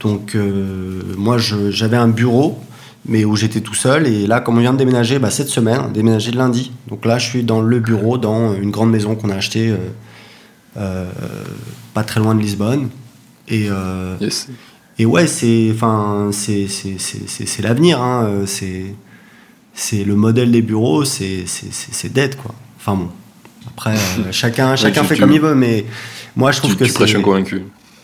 donc, euh, moi, j'avais un bureau, mais où j'étais tout seul. Et là, comme on vient de déménager, bah, cette semaine, a déménagé lundi. Donc là, je suis dans le bureau, dans une grande maison qu'on a achetée euh, euh, pas très loin de Lisbonne. Et, euh, Yes. et ouais, c'est, c'est, c'est, c'est, c'est- c'est l'avenir. hein. C'est, c'est le modèle des bureaux, c'est, c'est, c'est, c'est quoi. Enfin bon. Après, chacun, tu- fait tu- comme il veut, mais moi, je trouve Tu, que tu prêches c'est. un convaincu.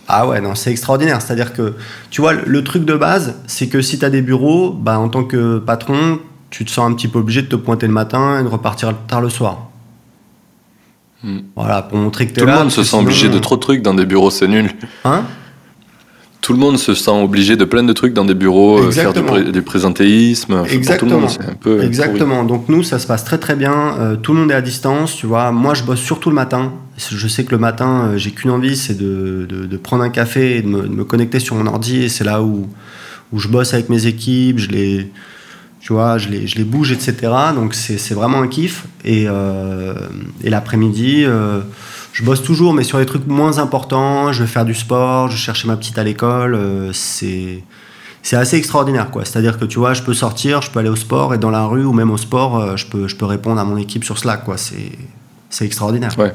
Ah ouais, non, c'est extraordinaire. C'est-à-dire que, tu vois, le, truc de base, c'est que si tu as des bureaux, bah, en tant que patron, tu te sens un petit peu obligé de te pointer le matin et de repartir tard le soir. Hmm. Voilà, pour montrer que es Tout le monde se sent obligé de trop de trucs dans des bureaux, c'est nul. Hein? Tout le monde se sent obligé de plein de trucs dans des bureaux, euh, faire du, présentéisme. Exactement. Exactement. Donc nous, ça se passe très très bien. Euh, tout le monde est à distance, tu vois. Moi, je bosse surtout le matin. Je sais que le matin, j'ai qu'une envie, c'est de, de, prendre un café et de me, connecter sur mon ordi. Et c'est là où, où je bosse avec mes équipes. Je les tu vois, je les, je les bouge, etc. Donc c'est vraiment un kiff. Et, euh, et l'après-midi, euh, je bosse toujours, mais sur les trucs moins importants. Je vais faire du sport, je cherche ma petite à l'école. Euh, c'est c'est assez extraordinaire, quoi. C'est-à-dire que tu vois, je peux sortir, je peux aller au sport, et dans la rue ou même au sport, je peux, je peux répondre à mon équipe sur Slack, quoi. C'est extraordinaire. Ouais.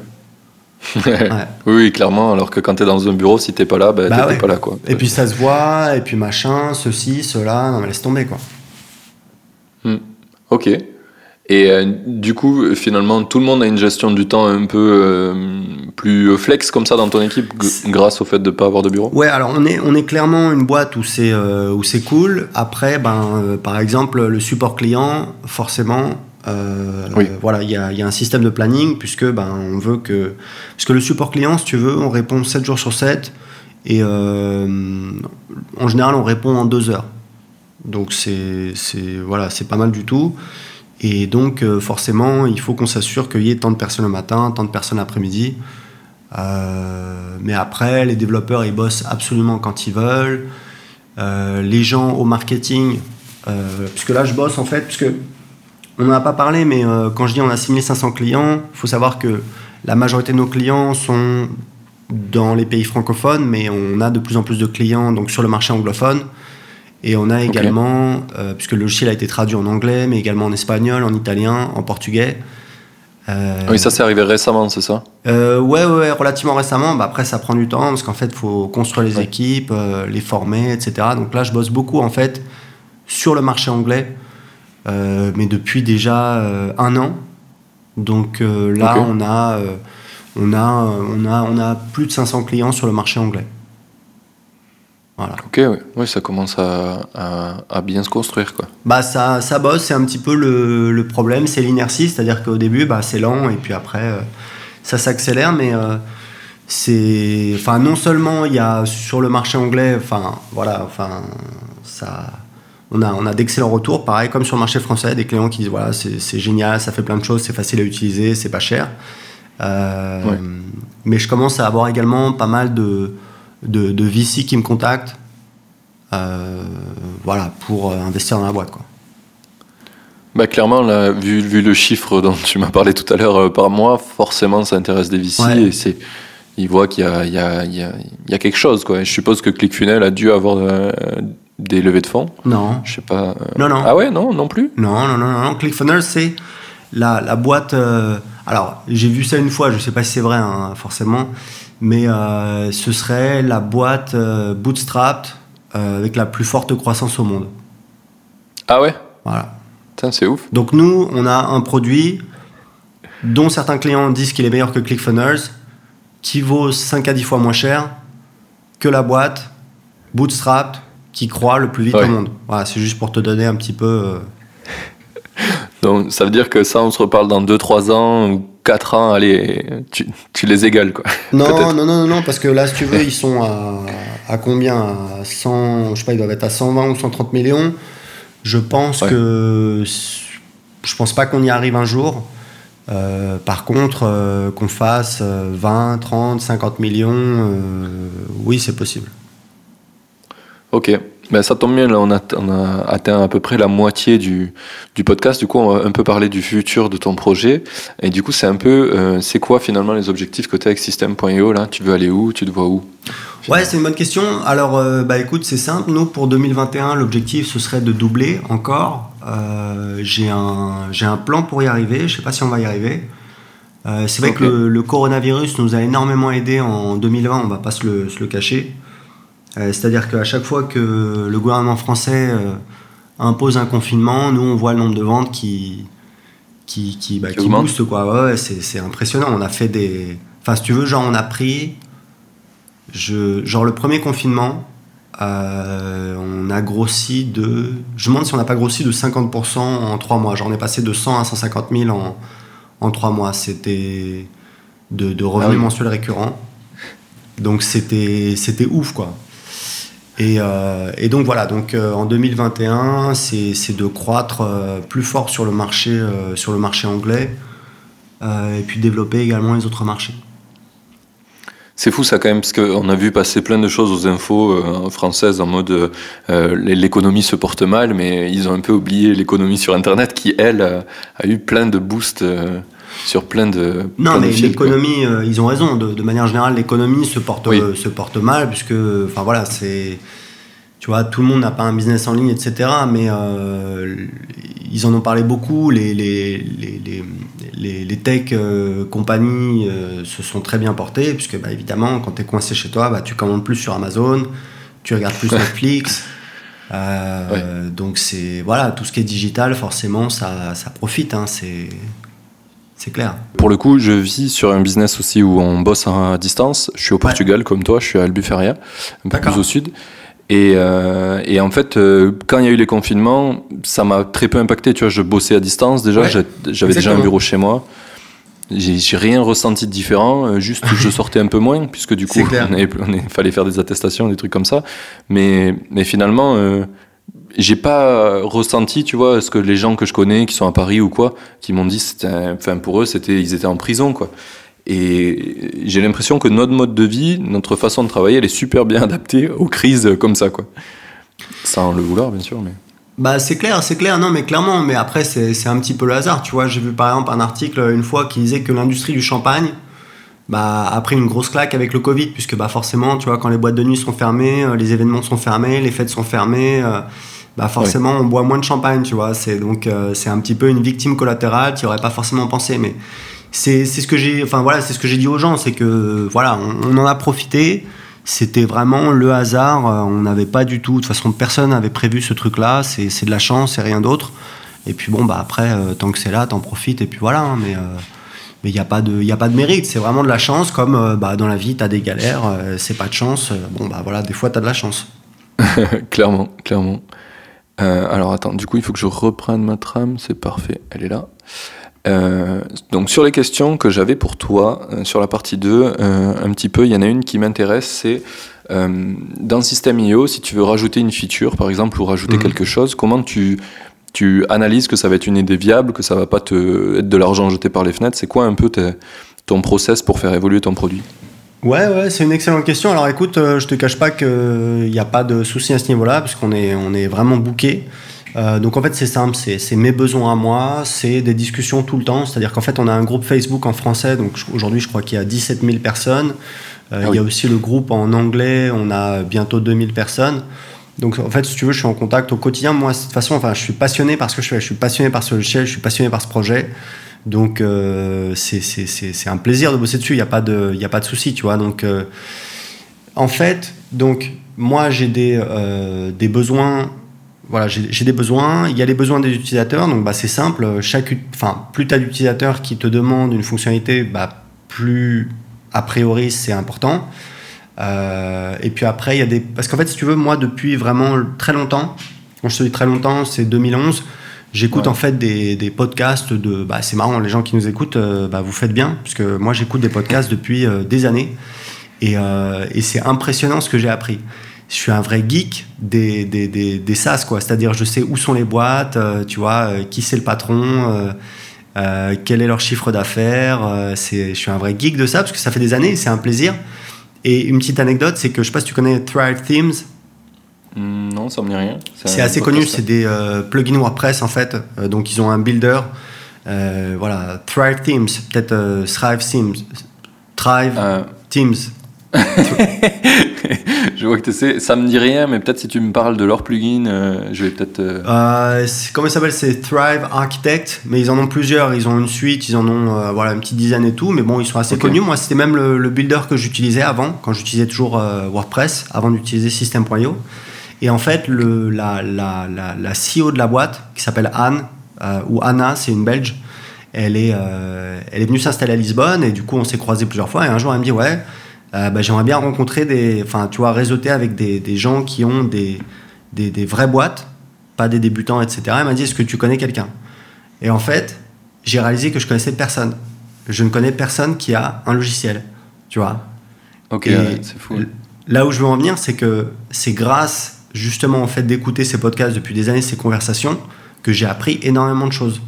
Oui, clairement. Alors que quand tu es dans un bureau, si t'es pas là, ben, bah, t'es pas là, quoi. Et puis ça se voit, et puis machin, ceci, cela. Non, mais laisse tomber, quoi. Hmm. Ok. Et euh, du coup, finalement, tout le monde a une gestion du temps un peu euh, plus flex comme ça dans ton équipe grâce au fait de ne pas avoir de bureau? Ouais, alors on est, on est clairement une boîte où c'est euh, où c'est cool. Après, ben, par exemple, le support client, forcément, voilà, il y a, y a, un système de planning puisque ben, on veut que. Puisque le support client, si tu veux, on répond 7 jours sur 7 et en général, on répond en 2 heures. Donc c'est voilà, c'est pas mal du tout. Et donc euh, forcément, il faut qu'on s'assure qu'il y ait tant de personnes le matin, tant de personnes l'après-midi. Euh, mais après, les développeurs, ils bossent absolument quand ils veulent. Euh, les gens au marketing, puisque là, je bosse en fait, puisque on n'en a pas parlé, mais quand je dis on a 6500 clients, il faut savoir que la majorité de nos clients sont dans les pays francophones, mais on a de plus en plus de clients donc sur le marché anglophone. Et on a également, euh, puisque le logiciel a été traduit en anglais, mais également en espagnol, en italien, en portugais. Euh, oui, ça c'est arrivé récemment, c'est ça? Euh, ouais, ouais, relativement récemment. Bah, après, ça prend du temps parce qu'en fait, il faut construire les équipes, les former, etc. Donc là, je bosse beaucoup en fait sur le marché anglais, mais depuis déjà un an. Donc là, on, a, on, a, on, a, on a plus de 500 clients sur le marché anglais. Ok, oui. ça commence à, à, bien se construire. Quoi. Bah, ça, ça bosse, c'est un petit peu le, le problème, c'est l'inertie, c'est-à-dire qu'au début, bah, c'est lent, et puis après, euh, ça s'accélère, mais euh, c'est. Enfin, non seulement il y a sur le marché anglais, enfin, voilà, enfin, ça. On a, on a d'excellents retours, pareil comme sur le marché français, des clients qui disent voilà, c'est génial, ça fait plein de choses, c'est facile à utiliser, c'est pas cher. Euh, mais je commence à avoir également pas mal de, de, de VC qui me contactent euh, voilà, pour euh, investir dans la boîte. Quoi. Bah clairement, là, vu, vu, le chiffre dont tu m'as parlé tout à l'heure euh, par mois, forcément ça intéresse des VC et c'est, ils voient qu'il y a, il y, a, il y, a, quelque chose. Quoi. je suppose que ClickFunnels a dû avoir des levées de fonds. Non. Je sais pas. Non, non. Ah ouais, non, non plus? Non, non, non, non. ClickFunnels, c'est la, la boîte. alors, j'ai vu ça une fois, je sais pas si c'est vrai, hein, forcément mais euh, ce serait la boîte euh, bootstrapped euh, avec la plus forte croissance au monde. Ah ouais? Voilà. c'est ouf. Donc nous, on a un produit dont certains clients disent qu'il est meilleur que ClickFunnels, qui vaut 5 à 10 fois moins cher que la boîte bootstrapped qui croît le plus vite au monde. Voilà, c'est juste pour te donner un petit peu... Donc ça veut dire que ça, on se reparle dans 2-3 ans 4 ans, allez, tu, tu les égales quoi. Non, non, non, non, parce que là, si tu veux, ils sont à, à combien? À 100, je sais pas, ils doivent être à 120 ou 130 millions. Je pense que. Je pense pas qu'on y arrive un jour. Euh, par contre, euh, qu'on fasse 20, 30, 50 millions, euh, oui, c'est possible. Ok. Ben, ça tombe bien, là, on a, on a, atteint à peu près la moitié du, du, podcast. Du coup, on va un peu parler du futur de ton projet. Et du coup, c'est un peu, euh, c'est quoi finalement les objectifs que tu as avec System.io là? Tu veux aller où? Tu te vois où? Ouais, c'est une bonne question. Alors, euh, bah écoute, c'est simple. Nous, pour 2021, l'objectif, ce serait de doubler encore. Euh, j'ai un, un plan pour y arriver. Je sais pas si on va y arriver. c'est vrai que le, le, coronavirus nous a énormément aidé en 2020, on va pas se le, se le cacher. Euh, c'est-à-dire qu'à chaque fois que le gouvernement français euh, impose un confinement, nous on voit le nombre de ventes qui, qui, qui, bah, booste quoi. Ouais, c'est impressionnant. On a fait des. Enfin, si tu veux, genre on a pris. Je, genre le premier confinement, euh, on a grossi de. Je me demande si on n'a pas grossi de 50% en 3 mois. Genre on est passé de 100 à 150 000 en, en 3 mois. C'était. de, revenus ah mensuels récurrents. Donc c'était c'était ouf quoi. Et, euh, et, donc voilà, donc euh, en 2021, c'est de croître euh, plus fort sur le marché, sur le marché anglais et puis développer également les autres marchés. C'est fou ça quand même, parce qu'on a vu passer plein de choses aux infos françaises en mode l'économie se porte mal, mais ils ont un peu oublié l'économie sur Internet qui, elle, a eu plein de boosts sur plein de. Non, mais l'économie, euh, ils ont raison. De, manière générale, l'économie se porte, se porte mal, puisque, enfin voilà, c'est. Tu vois, tout le monde n'a pas un business en ligne, etc. Mais euh, ils en ont parlé beaucoup. Les, les, les, les, les tech euh, compagnies se sont très bien portées, puisque, bah, évidemment, quand tu es coincé chez toi, bah, tu commandes plus sur Amazon, tu regardes plus Netflix. Donc, c'est. Voilà, tout ce qui est digital, forcément, ça, ça profite. Hein, c'est c'est clair. Pour le coup, je vis sur un business aussi où on bosse à distance. Je suis au Portugal comme toi, je suis à Albuferia, un peu plus au sud. Et, euh, et, en fait, euh, quand il y a eu les confinements, ça m'a très peu impacté. Tu vois, je bossais à distance déjà, j'avais déjà un bureau chez moi. J'ai rien ressenti de différent, euh, juste je sortais un peu moins, puisque du coup, il fallait faire des attestations, des trucs comme ça. Mais, mais finalement, j'ai pas ressenti, tu vois, ce que les gens que je connais, qui sont à Paris ou quoi, qui m'ont dit, enfin pour eux, c'était, ils étaient en prison, quoi. Et j'ai l'impression que notre mode de vie, notre façon de travailler, elle est super bien adaptée aux crises comme ça, quoi. Sans le vouloir, bien sûr, mais. Bah c'est clair, c'est clair, non mais clairement, mais après c'est un petit peu le hasard, tu vois, j'ai vu par exemple un article une fois qui disait que l'industrie du champagne bah, a pris une grosse claque avec le Covid, puisque bah forcément, tu vois, quand les boîtes de nuit sont fermées, euh, les événements sont fermés, les fêtes sont fermées, euh, bah forcément on boit moins de champagne, tu vois. C'est donc euh, c'est un petit peu une victime collatérale, tu aurais pas forcément pensé, mais c'est ce que j'ai, enfin voilà, c'est ce que j'ai dit aux gens, c'est que voilà, on, en a profité. C'était vraiment le hasard. Euh, on n'avait pas du tout, de toute façon, personne n'avait prévu ce truc-là. C'est de la chance, c'est rien d'autre. Et puis bon, bah après, euh, tant que c'est là, t'en profites et puis voilà. Hein, mais mais il n'y a, pas de, y a pas de mérite, c'est vraiment de la chance, comme bah, dans la vie, tu as des galères, c'est pas de chance, bon bah voilà, des fois tu as de la chance. clairement, clairement. Euh, alors attends, du coup il faut que je reprenne ma trame, c'est parfait, elle est là. Euh, donc sur les questions que j'avais pour toi, euh, sur la partie 2, un petit peu, il y en a une qui m'intéresse, c'est dans System.io, si tu veux rajouter une feature par exemple ou rajouter mhm. quelque chose, comment tu, tu analyses que ça va être une idée viable, que ça va pas te, être de l'argent jeté par les fenêtres? C'est quoi un peu ton process pour faire évoluer ton produit? Ouais, ouais, c'est une excellente question. Alors écoute, euh, je te cache pas qu'il n'y a pas de souci à ce niveau-là, parce qu'on est, on est vraiment booké. Euh, donc en fait, c'est simple, c'est mes besoins à moi, c'est des discussions tout le temps. C'est-à-dire qu'en fait, on a un groupe Facebook en français, donc aujourd'hui, je crois qu'il y a 17 000 personnes. Euh, ah il y a aussi le groupe en anglais, on a bientôt 2000 personnes. Donc en fait, si tu veux, je suis en contact au quotidien. Moi, de toute façon, enfin, je suis passionné par ce que je fais. Je suis passionné par ce logiciel, je suis passionné par ce projet. Donc euh, c'est un plaisir de bosser dessus, il n'y a pas de, y a pas de souci, tu vois. Donc euh, en fait, donc moi j'ai des, euh, des besoins voilà, j'ai des besoins, il y a les besoins des utilisateurs, donc bah, c'est simple, chaque, enfin, plus tu as d'utilisateurs qui te demandent une fonctionnalité, bah, plus a priori c'est important. et puis après, il y a des... Parce qu'en fait, si tu veux, moi, depuis vraiment très longtemps, quand je te dis très longtemps, c'est 2011, J'écoute en fait des, des, podcasts de. Bah, c'est marrant, les gens qui nous écoutent, euh, bah, vous faites bien, puisque moi j'écoute des podcasts depuis euh, des années. Et, euh, et c'est impressionnant ce que j'ai appris. Je suis un vrai geek des, des, des, des SaaS, quoi. C'est-à-dire, je sais où sont les boîtes, tu vois, qui c'est le patron, quel est leur chiffre d'affaires. c'est, je suis un vrai geek de ça, parce que ça fait des années, c'est un plaisir. Et une petite anecdote, c'est que je sais pas si tu connais Thrive Themes. Hmm, non, ça me dit rien. C'est assez connu, c'est des euh, plugins WordPress en fait. Euh, donc ils ont un builder. Euh, voilà, Thrive Teams, peut-être Thrive Teams. Thrive Teams. je vois que tu sais, ça me dit rien, mais peut-être si tu me parles de leur plugin, je vais peut-être. comment ça s'appelle C'est Thrive Architect, mais ils en ont plusieurs. Ils ont une suite, ils en ont voilà, une petite dizaine et tout, mais bon, ils sont assez connus. Moi, c'était même le, le, builder que j'utilisais avant, quand j'utilisais toujours WordPress, avant d'utiliser System.io. Et en fait, le, la, la, la, la, CEO de la boîte, qui s'appelle Anne, euh, ou Anna, c'est une Belge, elle est, euh, elle est venue s'installer à Lisbonne et du coup, on s'est croisés plusieurs fois. Et un jour, elle me dit Ouais, euh, bah, j'aimerais bien rencontrer des. Enfin, tu vois, réseauter avec des, des gens qui ont des, des, des, vraies boîtes, pas des débutants, etc. Elle m'a dit Est-ce que tu connais quelqu'un? Et en fait, j'ai réalisé que je connaissais personne. je ne connais personne qui a un logiciel. Tu vois Ok, c'est fou. Là où je veux en venir, c'est que c'est grâce justement au fait d'écouter ces podcasts depuis des années, ces conversations, que j'ai appris énormément de choses.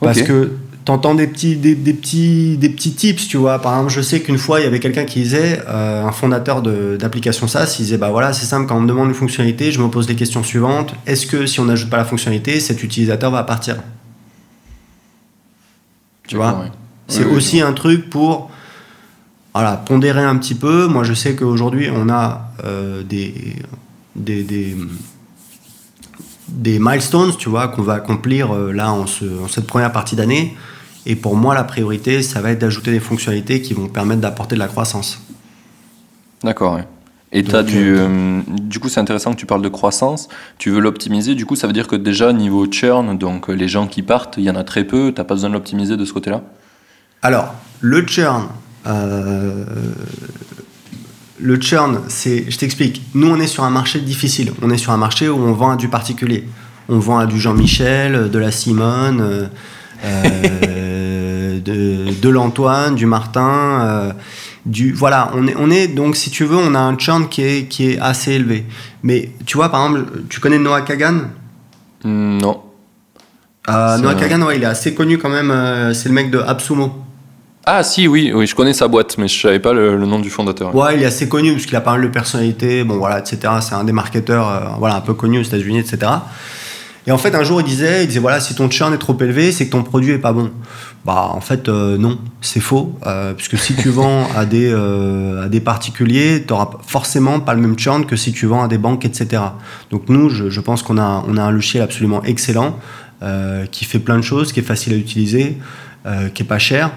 Parce que t'entends des petits, des, petits, des petits tips, tu vois. Par exemple, je sais qu'une fois, il y avait quelqu'un qui disait, euh, un fondateur d'application SaaS, il disait, bah voilà, c'est simple, quand on me demande une fonctionnalité, je me pose les questions suivantes. Est-ce que si on n'ajoute pas la fonctionnalité, cet utilisateur va partir? Tu vois? C'est aussi un truc pour voilà, pondérer un petit peu. Moi, je sais qu'aujourd'hui, on a euh, des, des, des, des, milestones, tu vois, qu'on va accomplir euh, là en, en, cette première partie d'année. Et pour moi, la priorité, ça va être d'ajouter des fonctionnalités qui vont permettre d'apporter de la croissance. D'accord. Et as du, euh, du coup, c'est intéressant que tu parles de croissance. Tu veux l'optimiser. Du coup, ça veut dire que déjà, niveau churn, donc les gens qui partent, il y en a très peu. Tu n'as pas besoin de l'optimiser de ce côté-là? Alors, le churn, le churn, c'est, je t'explique, nous on est sur un marché difficile, on est sur un marché où on vend à du particulier. On vend à du Jean-Michel, de la Simone, euh, euh, de, l'Antoine, du Martin. du, voilà, on est, on est, donc si tu veux, on a un churn qui est, qui est assez élevé. Mais tu vois, par exemple, tu connais Noah Kagan? Non. Noah Kagan, ouais, il est assez connu quand même, c'est le mec de Absumo. Ah si, oui, oui, je connais sa boîte, mais je savais pas le, nom du fondateur. Ouais, il est assez connu parce qu'il a pas mal de personnalités, bon voilà, etc. C'est un des marketeurs, euh, voilà, un peu connu aux États-Unis, etc. Et en fait, un jour, il disait, il disait voilà, si ton churn est trop élevé, c'est que ton produit est pas bon. Bah, en fait, euh, non, c'est faux, euh, puisque si tu vends à des à des particuliers, tu n'auras forcément pas le même churn que si tu vends à des banques, etc. Donc nous, je, je pense qu'on a on a un logiciel absolument excellent qui fait plein de choses, qui est facile à utiliser, qui est pas cher.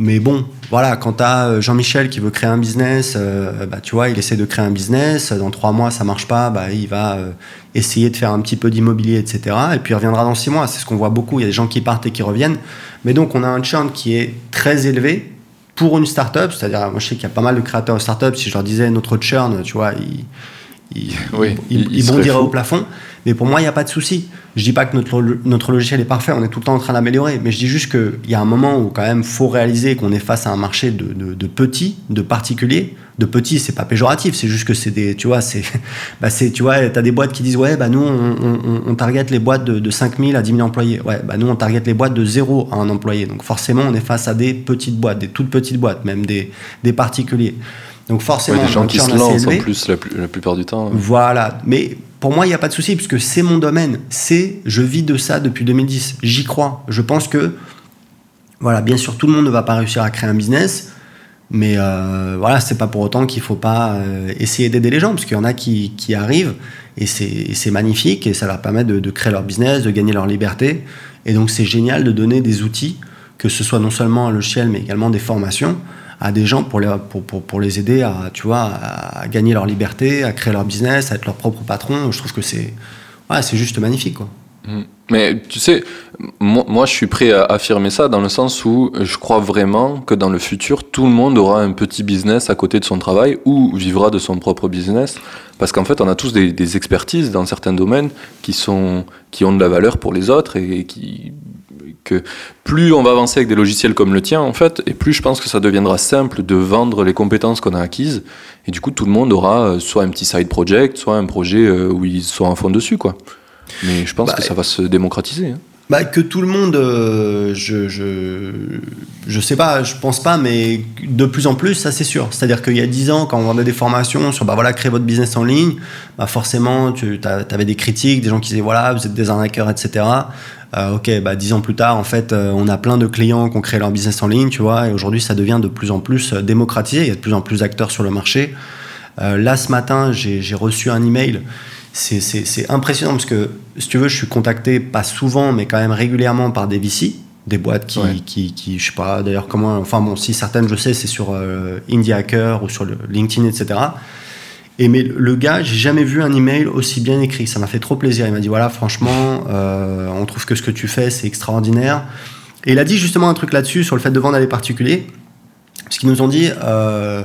Mais bon, voilà, quand tu as euh, Jean-Michel qui veut créer un business, euh, bah, tu vois, il essaie de créer un business, dans trois mois ça marche pas, bah, il va euh, essayer de faire un petit peu d'immobilier, etc. Et puis il reviendra dans six mois, c'est ce qu'on voit beaucoup, il y a des gens qui partent et qui reviennent. Mais donc on a un churn qui est très élevé pour une startup, c'est-à-dire, moi je sais qu'il y a pas mal de créateurs de startups, si je leur disais notre churn, tu vois, ils, ils, oui, ils, bondiraient au plafond. Mais pour moi, il n'y a pas de souci. Je dis pas que notre, notre logiciel est parfait, on est tout le temps en train d'améliorer, mais je dis juste qu'il y a un moment où quand même faut réaliser qu'on est face à un marché de, de, petits, de particuliers. De petits, c'est pas péjoratif, c'est juste que c'est des, tu vois, c'est, bah c'est, tu vois, as des boîtes qui disent ouais, bah nous on, on, on target les boîtes de, de 5000 à 10 000 employés. Ouais, bah nous on target les boîtes de 0 à un employé. Donc forcément, on est face à des petites boîtes, des toutes petites boîtes, même des, des particuliers. Donc forcément, des gens qui se lancent en plus la, la, plupart du temps. Voilà, mais pour moi, il n'y a pas de souci, puisque c'est mon domaine. C'est, je vis de ça depuis 2010. J'y crois. Je pense que, voilà, bien sûr, tout le monde ne va pas réussir à créer un business, mais euh, voilà, c'est pas pour autant qu'il faut pas euh, essayer d'aider les gens, parce qu'il y en a qui, arrivent et c'est magnifique et ça leur permet de, de, créer leur business, de gagner leur liberté. Et donc, c'est génial de donner des outils, que ce soit non seulement un logiciel, mais également des formations à des gens pour les, pour, pour, les aider à, tu vois, à gagner leur liberté, à créer leur business, à être leur propre patron. Je trouve que c'est ouais, juste magnifique. Quoi. Mmh. Mais tu sais, moi, moi, je suis prêt à affirmer ça dans le sens où je crois vraiment que dans le futur, tout le monde aura un petit business à côté de son travail ou vivra de son propre business. Parce qu'en fait, on a tous des, des, expertises dans certains domaines qui, sont, qui ont de la valeur pour les autres et qui que plus on va avancer avec des logiciels comme le tien, en fait, et plus je pense que ça deviendra simple de vendre les compétences qu'on a acquises. Et du coup, tout le monde aura euh, soit un petit side project, soit un projet euh, où ils sont à fond dessus, quoi. Mais je pense bah, que ça va se démocratiser. Hein. Bah, que tout le monde, euh, je, je, je sais pas, je pense pas, mais de plus en plus, ça c'est sûr. C'est-à-dire qu'il y a 10 ans, quand on vendait des formations sur bah voilà, créer votre business en ligne, bah forcément, tu avais des critiques, des gens qui disaient voilà, vous êtes des arnaqueurs, etc. Euh, ok, bah, 10 ans plus tard, en fait, euh, on a plein de clients qui ont créé leur business en ligne, tu vois, et aujourd'hui, ça devient de plus en plus démocratisé, il y a de plus en plus d'acteurs sur le marché. là, ce matin, j'ai reçu un email c'est impressionnant parce que, si tu veux, je suis contacté pas souvent, mais quand même régulièrement par des VC, des boîtes qui, qui, qui, je sais pas d'ailleurs comment, enfin bon, si certaines je sais, c'est sur euh, Indie Hacker ou sur le LinkedIn, etc. Et mais le gars, j'ai jamais vu un email aussi bien écrit. Ça m'a fait trop plaisir. Il m'a dit voilà, franchement, euh, on trouve que ce que tu fais, c'est extraordinaire. Et il a dit justement un truc là-dessus sur le fait de vendre à des particuliers, parce qu'ils nous ont dit. Euh,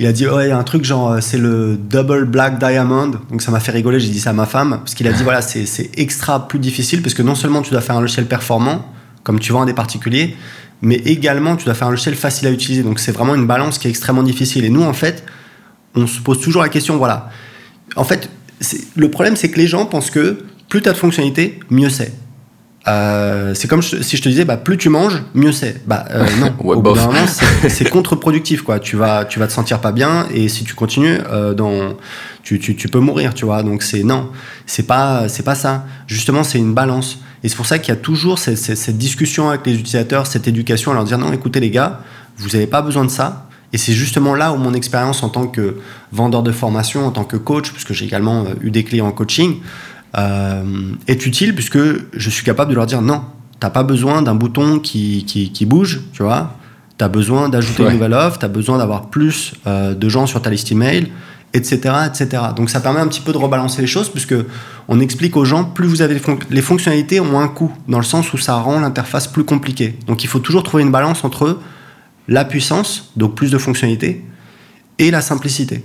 il a dit ouais un truc genre euh, c'est le double black diamond donc ça m'a fait rigoler j'ai dit ça à ma femme parce qu'il a dit voilà c'est extra plus difficile parce que non seulement tu dois faire un logiciel performant comme tu vends à des particuliers, mais également tu dois faire un logiciel facile à utiliser. Donc c'est vraiment une balance qui est extrêmement difficile. Et nous, en fait, on se pose toujours la question, voilà. En fait, le problème, c'est que les gens pensent que plus tu as de fonctionnalités, mieux c'est. Euh, c'est comme si je te disais, bah, plus tu manges, mieux c'est. Bah euh, non, au bout d'un moment, c'est contre-productif. quoi. Tu vas, tu vas te sentir pas bien et si tu continues, euh, dans, tu, tu, tu, peux mourir, tu vois. Donc c'est non, c'est pas, c'est pas ça. Justement, c'est une balance. Et c'est pour ça qu'il y a toujours cette, cette, discussion avec les utilisateurs, cette éducation, à leur dire non, écoutez les gars, vous n'avez pas besoin de ça. Et c'est justement là où mon expérience en tant que vendeur de formation, en tant que coach, puisque j'ai également eu des clients en coaching, euh, est utile puisque je suis capable de leur dire non, t'as pas besoin d'un bouton qui, qui, bouge, tu vois. Tu as besoin d'ajouter une nouvelle offre, tu as besoin d'avoir plus euh, de gens sur ta liste email, etc., etc. Donc ça permet un petit peu de rebalancer les choses puisque on explique aux gens plus vous avez les, fonctionnalités ont un coût dans le sens où ça rend l'interface plus compliquée. Donc il faut toujours trouver une balance entre la puissance, donc plus de fonctionnalités, et la simplicité,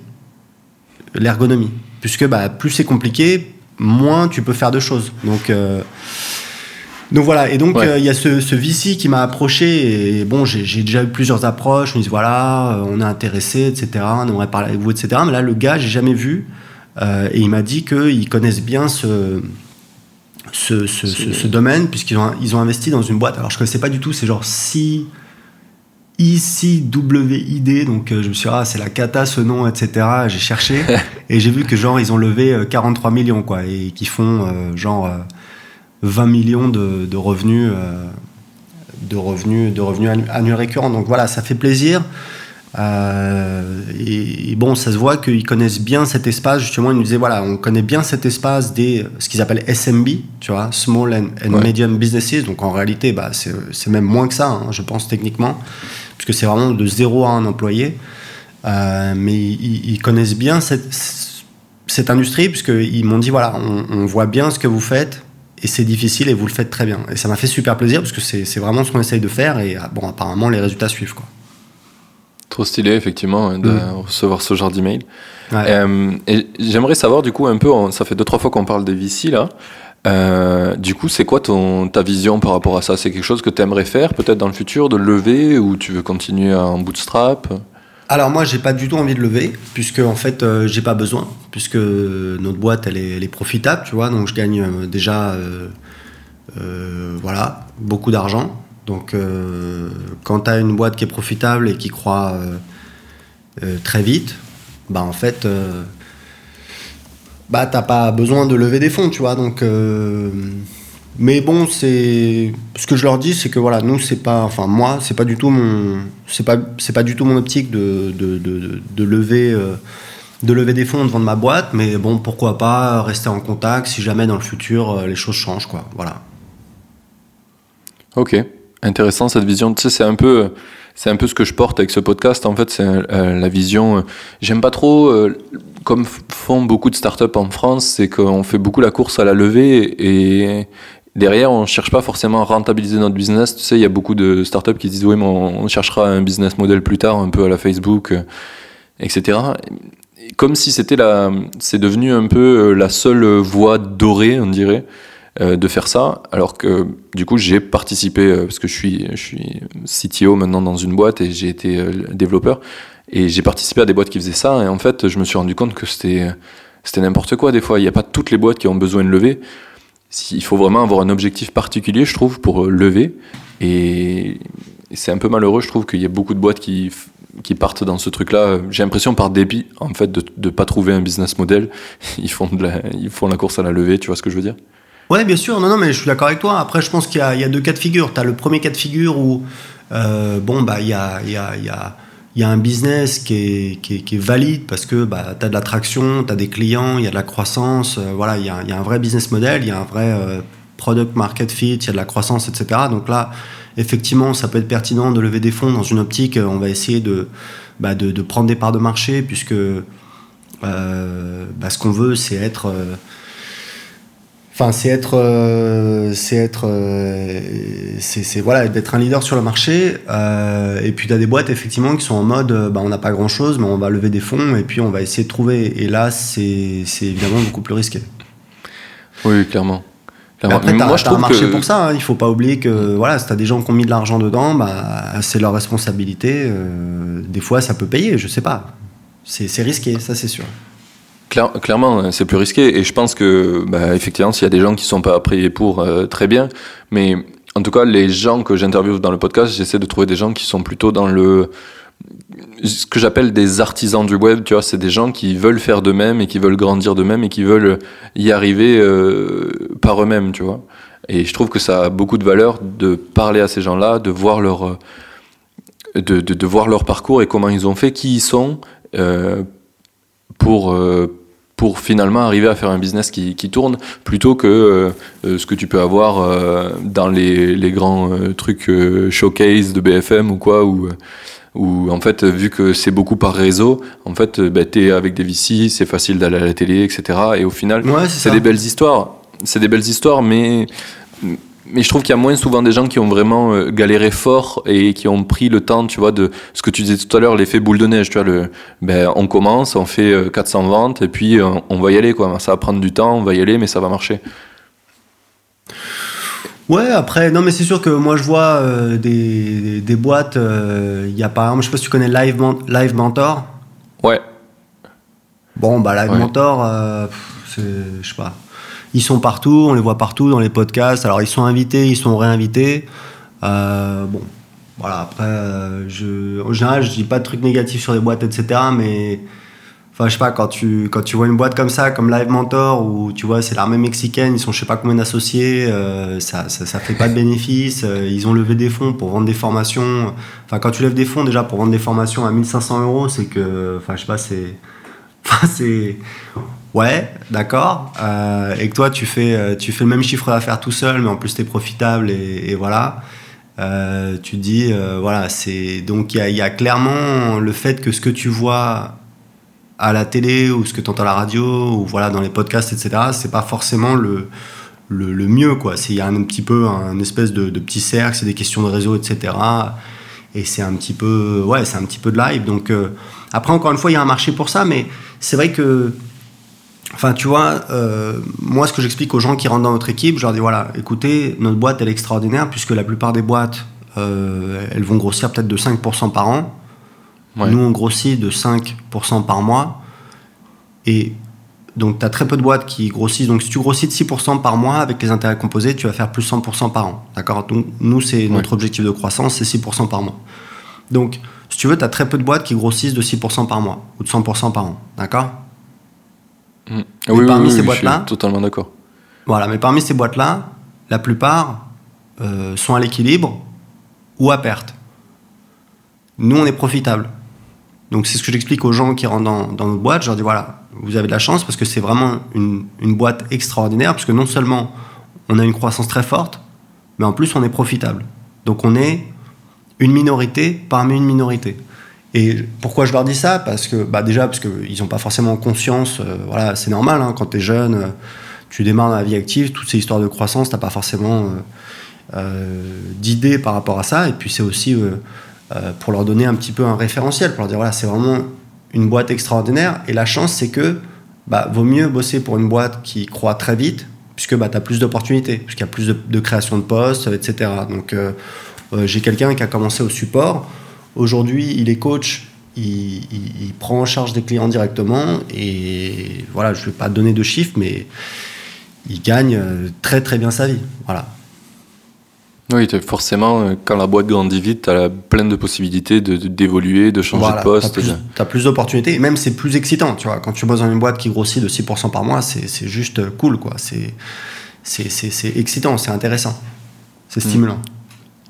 l'ergonomie. Puisque bah, plus c'est compliqué, moins tu peux faire de choses. Donc, euh, donc voilà. Et donc, euh, il y a ce, ce VC qui m'a approché. Et bon, j'ai déjà eu plusieurs approches. On me dit voilà, euh, on est intéressé, etc. On aimerait parler avec vous, etc. Mais là, le gars, j'ai jamais vu. et il m'a dit qu'ils connaissent bien ce. Ce, ce, ce, domaine puisqu'ils ont, ils ont investi dans une boîte alors je connaissais pas du tout c'est genre si ICWID, donc euh, je me suis dit, ah, c'est la cata ce nom, etc. J'ai cherché et j'ai vu que genre ils ont levé 43 euh, millions, quoi, et qui font euh, genre 20 millions de, de revenus, de revenus, de revenus annuels récurrents. Donc voilà, ça fait plaisir. et, bon, ça se voit qu'ils connaissent bien cet espace. Justement, ils nous disaient voilà, on connaît bien cet espace des ce qu'ils appellent SMB, tu vois, Small and, Medium Businesses. Donc en réalité, bah, c'est même moins que ça, hein, je pense techniquement puisque c'est vraiment de zéro à un employé. Euh, mais ils, connaissent bien cette, cette industrie, puisqu'ils m'ont dit voilà, on, voit bien ce que vous faites, et c'est difficile, et vous le faites très bien. Et ça m'a fait super plaisir, parce que c'est vraiment ce qu'on essaye de faire, et ah, bon, apparemment, les résultats suivent. Quoi. Trop stylé, effectivement, hein, de mm. recevoir ce genre d'email. Euh, et j'aimerais savoir, du coup, un peu, ça fait deux, trois fois qu'on parle des VC, là. Euh, du coup, c'est quoi ton, ta vision par rapport à ça? C'est quelque chose que tu aimerais faire peut-être dans le futur, de lever ou tu veux continuer en bootstrap? Alors moi j'ai pas du tout envie de lever puisque en fait euh, j'ai pas besoin puisque notre boîte elle est, profitable tu vois. Donc je gagne euh, déjà voilà beaucoup d'argent. Donc quand tu as une boîte qui est profitable et qui croît très vite bah en fait bah t'as pas besoin de lever des fonds, tu vois. Donc, euh, mais bon, c'est ce que je leur dis, c'est que voilà, nous c'est pas, enfin moi c'est pas du tout mon, c'est pas, c'est pas du tout mon optique de, de, de, de lever. Euh, de lever des fonds devant ma boîte, mais bon, pourquoi pas rester en contact si jamais dans le futur euh, les choses changent, quoi. Voilà. Ok, intéressant cette vision. Tu sais, c'est un peu, c'est un peu ce que je porte avec ce podcast. En fait, c'est la vision. J'aime pas trop comme font beaucoup de startups en France, c'est qu'on fait beaucoup la course à la levée et derrière, on cherche pas forcément à rentabiliser notre business. Tu sais, il y a beaucoup de startups qui disent oui, mais on, cherchera un business model plus tard, un peu à la Facebook, euh, etc. Comme si c'était la, c'est devenu un peu euh, la seule voie dorée, on dirait, euh, de faire ça. Alors que du coup, j'ai participé parce que je suis, je suis CTO maintenant dans une boîte et j'ai été développeur. Et j'ai participé à des boîtes qui faisaient ça, et en fait, je me suis rendu compte que c'était, c'était n'importe quoi des fois. Il n'y a pas toutes les boîtes qui ont besoin de lever. Il faut vraiment avoir un objectif particulier, je trouve, pour lever. Et c'est un peu malheureux, je trouve, qu'il y a beaucoup de boîtes qui, qui partent dans ce truc-là. J'ai l'impression par dépit, en fait, de ne pas trouver un business model. Ils font, de la, ils font la course à la levée, tu vois ce que je veux dire? Ouais, bien sûr. Non, non, mais je suis d'accord avec toi. Après, je pense qu'il y, a, deux cas de figure. Tu as le premier cas de figure où, euh, bon, bah, il y a, y a, y a y a un business qui est, valide parce que bah, tu as de l'attraction, tu as des clients, il y a de la croissance, euh, voilà, il y, a, un vrai business model, il y a un vrai euh, product market fit, il y a de la croissance, etc. Donc là, effectivement, ça peut être pertinent de lever des fonds dans une optique, on va essayer de, bah, de, prendre des parts de marché puisque euh, bah, ce qu'on veut, c'est être Enfin, c'est être, euh, c'est être, euh, c'est voilà, d'être un leader sur le marché. Euh, et puis, tu as des boîtes effectivement qui sont en mode, bah, on n'a pas grand chose, mais on va lever des fonds et puis on va essayer de trouver. Et là, c'est évidemment beaucoup plus risqué. Oui, clairement. Après, moi, je trouve un marché pour ça. Hein. Il faut pas oublier que voilà, si tu as des gens qui ont mis de l'argent dedans, bah, c'est leur responsabilité. Des fois, ça peut payer, je sais pas. C'est risqué, ça c'est sûr. Clairement, c'est plus risqué. Et je pense que, bah, effectivement, s'il y a des gens qui sont pas payés pour, euh, très bien. Mais en tout cas, les gens que j'interviewe dans le podcast, j'essaie de trouver des gens qui sont plutôt dans le ce que j'appelle des artisans du web, tu vois, c'est des gens qui veulent faire d'eux-mêmes et qui veulent grandir d'eux-mêmes et qui veulent y arriver euh, par eux-mêmes, tu vois. Et je trouve que ça a beaucoup de valeur de parler à ces gens-là, de voir leur euh, de, de, voir leur parcours et comment ils ont fait, qui ils sont pour pour finalement arriver à faire un business qui, qui tourne plutôt que ce que tu peux avoir dans les, les grands trucs showcase de BFM ou quoi ou où en fait, vu que c'est beaucoup par réseau, en fait, bah, t'es avec des VC, c'est facile d'aller à la télé, etc. Et au final, c'est des belles histoires. C'est des belles histoires, mais mais je trouve qu'il y a moins souvent des gens qui ont vraiment euh, galéré fort et qui ont pris le temps, tu vois, de ce que tu disais tout à l'heure, l'effet boule de neige, tu vois, le, ben, on commence, on fait 400 euh, ventes et puis euh, on va y aller, quoi. Ça va prendre du temps, on va y aller, mais ça va marcher. Ouais, après, non, mais c'est sûr que moi je vois euh, des, des, boîtes. Il y a par exemple, je sais pas si tu connais Live, Live Mentor. Ouais. Bon, bah Live Mentor, euh, je sais pas. Ils sont partout, on les voit partout dans les podcasts. Alors ils sont invités, ils sont réinvités. bon, voilà, après, je, en général, je dis pas de trucs négatifs sur les boîtes, etc. Mais Enfin, je sais pas, quand tu, quand tu vois une boîte comme ça, comme Live Mentor, où tu vois, c'est l'armée mexicaine, ils sont je sais pas combien d'associés, euh, ça, ça, fait pas de bénéfices, euh, ils ont levé des fonds pour vendre des formations. Enfin, quand tu lèves des fonds déjà pour vendre des formations à 1500 euros, c'est que, enfin, je sais pas, c'est. C'est. Ouais, d'accord. Euh, et que toi, tu fais, tu fais le même chiffre d'affaires tout seul, mais en plus, tu es profitable et, voilà. tu te dis, voilà, c'est. Donc, il y, a clairement le fait que ce que tu vois à la télé ou ce que tu entends à la radio ou voilà dans les podcasts etc c'est pas forcément le, le, mieux quoi il y a un petit peu un espèce de, petit cercle c'est des questions de réseau etc et c'est un petit peu ouais c'est un petit peu de live donc euh, après encore une fois il y a un marché pour ça mais c'est vrai que enfin tu vois euh, moi ce que j'explique aux gens qui rentrent dans notre équipe je leur dis voilà écoutez notre boîte elle est extraordinaire puisque la plupart des boîtes euh, elles vont grossir peut-être de 5% par an nous, on grossit de 5% par mois. Et donc, tu as très peu de boîtes qui grossissent. Donc, si tu grossis de 6% par mois avec les intérêts composés, tu vas faire plus 100% par an. D'accord? Donc, nous, c'est notre objectif de croissance, c'est 6% par mois. Donc, si tu veux, tu as très peu de boîtes qui grossissent de 6% par mois ou de 100% par an. D'accord mmh. Oui, parmi ces boîtes-là. Totalement d'accord. Voilà, mais parmi ces boîtes-là, la plupart euh, sont à l'équilibre ou à perte. Nous, on est profitable. Donc c'est ce que j'explique aux gens qui rentrent dans, notre boîte. Je leur dis voilà, vous avez de la chance parce que c'est vraiment une, boîte extraordinaire parce que non seulement on a une croissance très forte, mais en plus on est profitable. Donc on est une minorité parmi une minorité. Et pourquoi je leur dis ça? Parce que bah déjà parce qu'ils n'ont pas forcément conscience. Euh, voilà, c'est normal hein, quand tu es jeune, euh, tu démarres dans la vie active, toutes ces histoires de croissance, t'as pas forcément euh, d'idées par rapport à ça. Et puis c'est aussi euh, pour leur donner un petit peu un référentiel, pour leur dire voilà, c'est vraiment une boîte extraordinaire. Et la chance, c'est que bah, vaut mieux bosser pour une boîte qui croît très vite, puisque bah, tu as plus d'opportunités, puisqu'il y a plus de, création de postes, etc. Donc, euh, euh, j'ai quelqu'un qui a commencé au support. Aujourd'hui, il est coach, il, il, prend en charge des clients directement. Et voilà, je ne vais pas donner de chiffres, mais il gagne très très bien sa vie. Voilà. Oui, forcément, euh, quand la boîte grandit vite, tu as plein de possibilités d'évoluer, de, changer de poste. Tu as plus, d'opportunités et même c'est plus excitant. Tu vois, quand tu bosses dans une boîte qui grossit de 6% par mois, c'est juste cool. quoi. C'est excitant, c'est intéressant, c'est hmm. stimulant.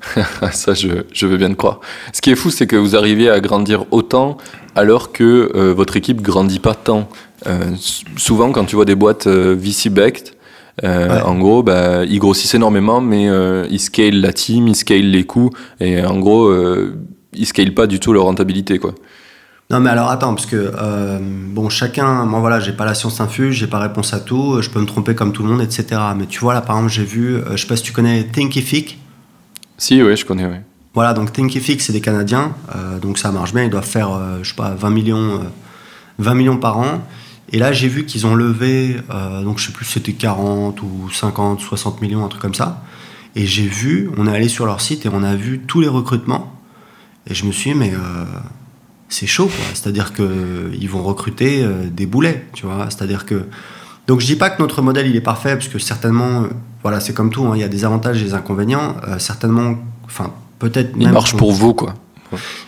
Ça, je, je, veux bien te croire. Ce qui est fou, c'est que vous arrivez à grandir autant alors que euh, votre équipe grandit pas tant. Euh, souvent, quand tu vois des boîtes VC-backed, euh, en gros, bah, ils grossissent énormément, mais euh, ils scalent la team, ils scalent les coûts, et en gros, euh, ils scalent pas du tout leur rentabilité, quoi. Non mais alors attends parce que bon chacun moi voilà j'ai pas la science infuse j'ai pas réponse à tout je peux me tromper comme tout le monde etc mais tu vois là par exemple j'ai vu je sais pas si tu connais Thinkific si oui je connais oui voilà donc Thinkific c'est des Canadiens donc ça marche bien ils doivent faire je sais pas 20 millions 20 millions par an Et là, j'ai vu qu'ils ont levé, donc je sais plus c'était 40 ou 50, 60 millions, un truc comme ça. Et j'ai vu, on est allé sur leur site et on a vu tous les recrutements. Et je me suis dit, mais c'est chaud, quoi. C'est-à-dire qu'ils vont recruter des boulets, tu vois. C'est-à-dire que. Donc je dis pas que notre modèle il est parfait, parce que certainement, voilà, c'est comme tout, hein, il y a des avantages et des inconvénients. certainement, enfin, peut-être. Il marche pour vous, quoi.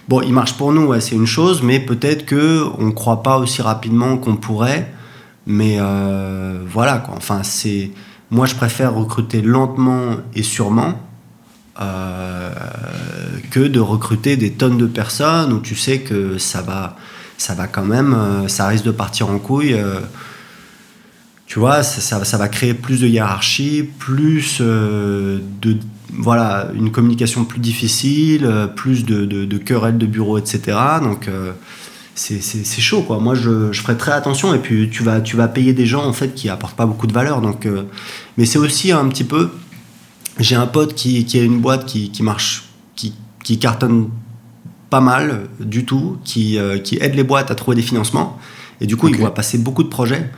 Bon, il marche pour nous, c'est une chose, mais peut-être que on ne croit pas aussi rapidement qu'on pourrait. Mais euh, voilà, quoi. Enfin, c'est. Moi, je préfère recruter lentement et sûrement euh, que de recruter des tonnes de personnes où tu sais que ça va, ça va quand même, euh, ça risque de partir en couille. Tu vois, ça, ça, va créer plus de hiérarchie, plus de voilà, une communication plus difficile, euh, plus de, de, querelles de bureau, etc. Donc euh, c'est chaud quoi. Moi je, je, ferai très attention et puis tu vas, tu vas payer des gens en fait qui apportent pas beaucoup de valeur. Donc, euh, mais c'est aussi un petit peu. J'ai un pote qui, qui, a une boîte qui, qui marche, qui, qui, cartonne pas mal du tout, qui, qui aide les boîtes à trouver des financements. Et du coup, il va passer beaucoup de projets.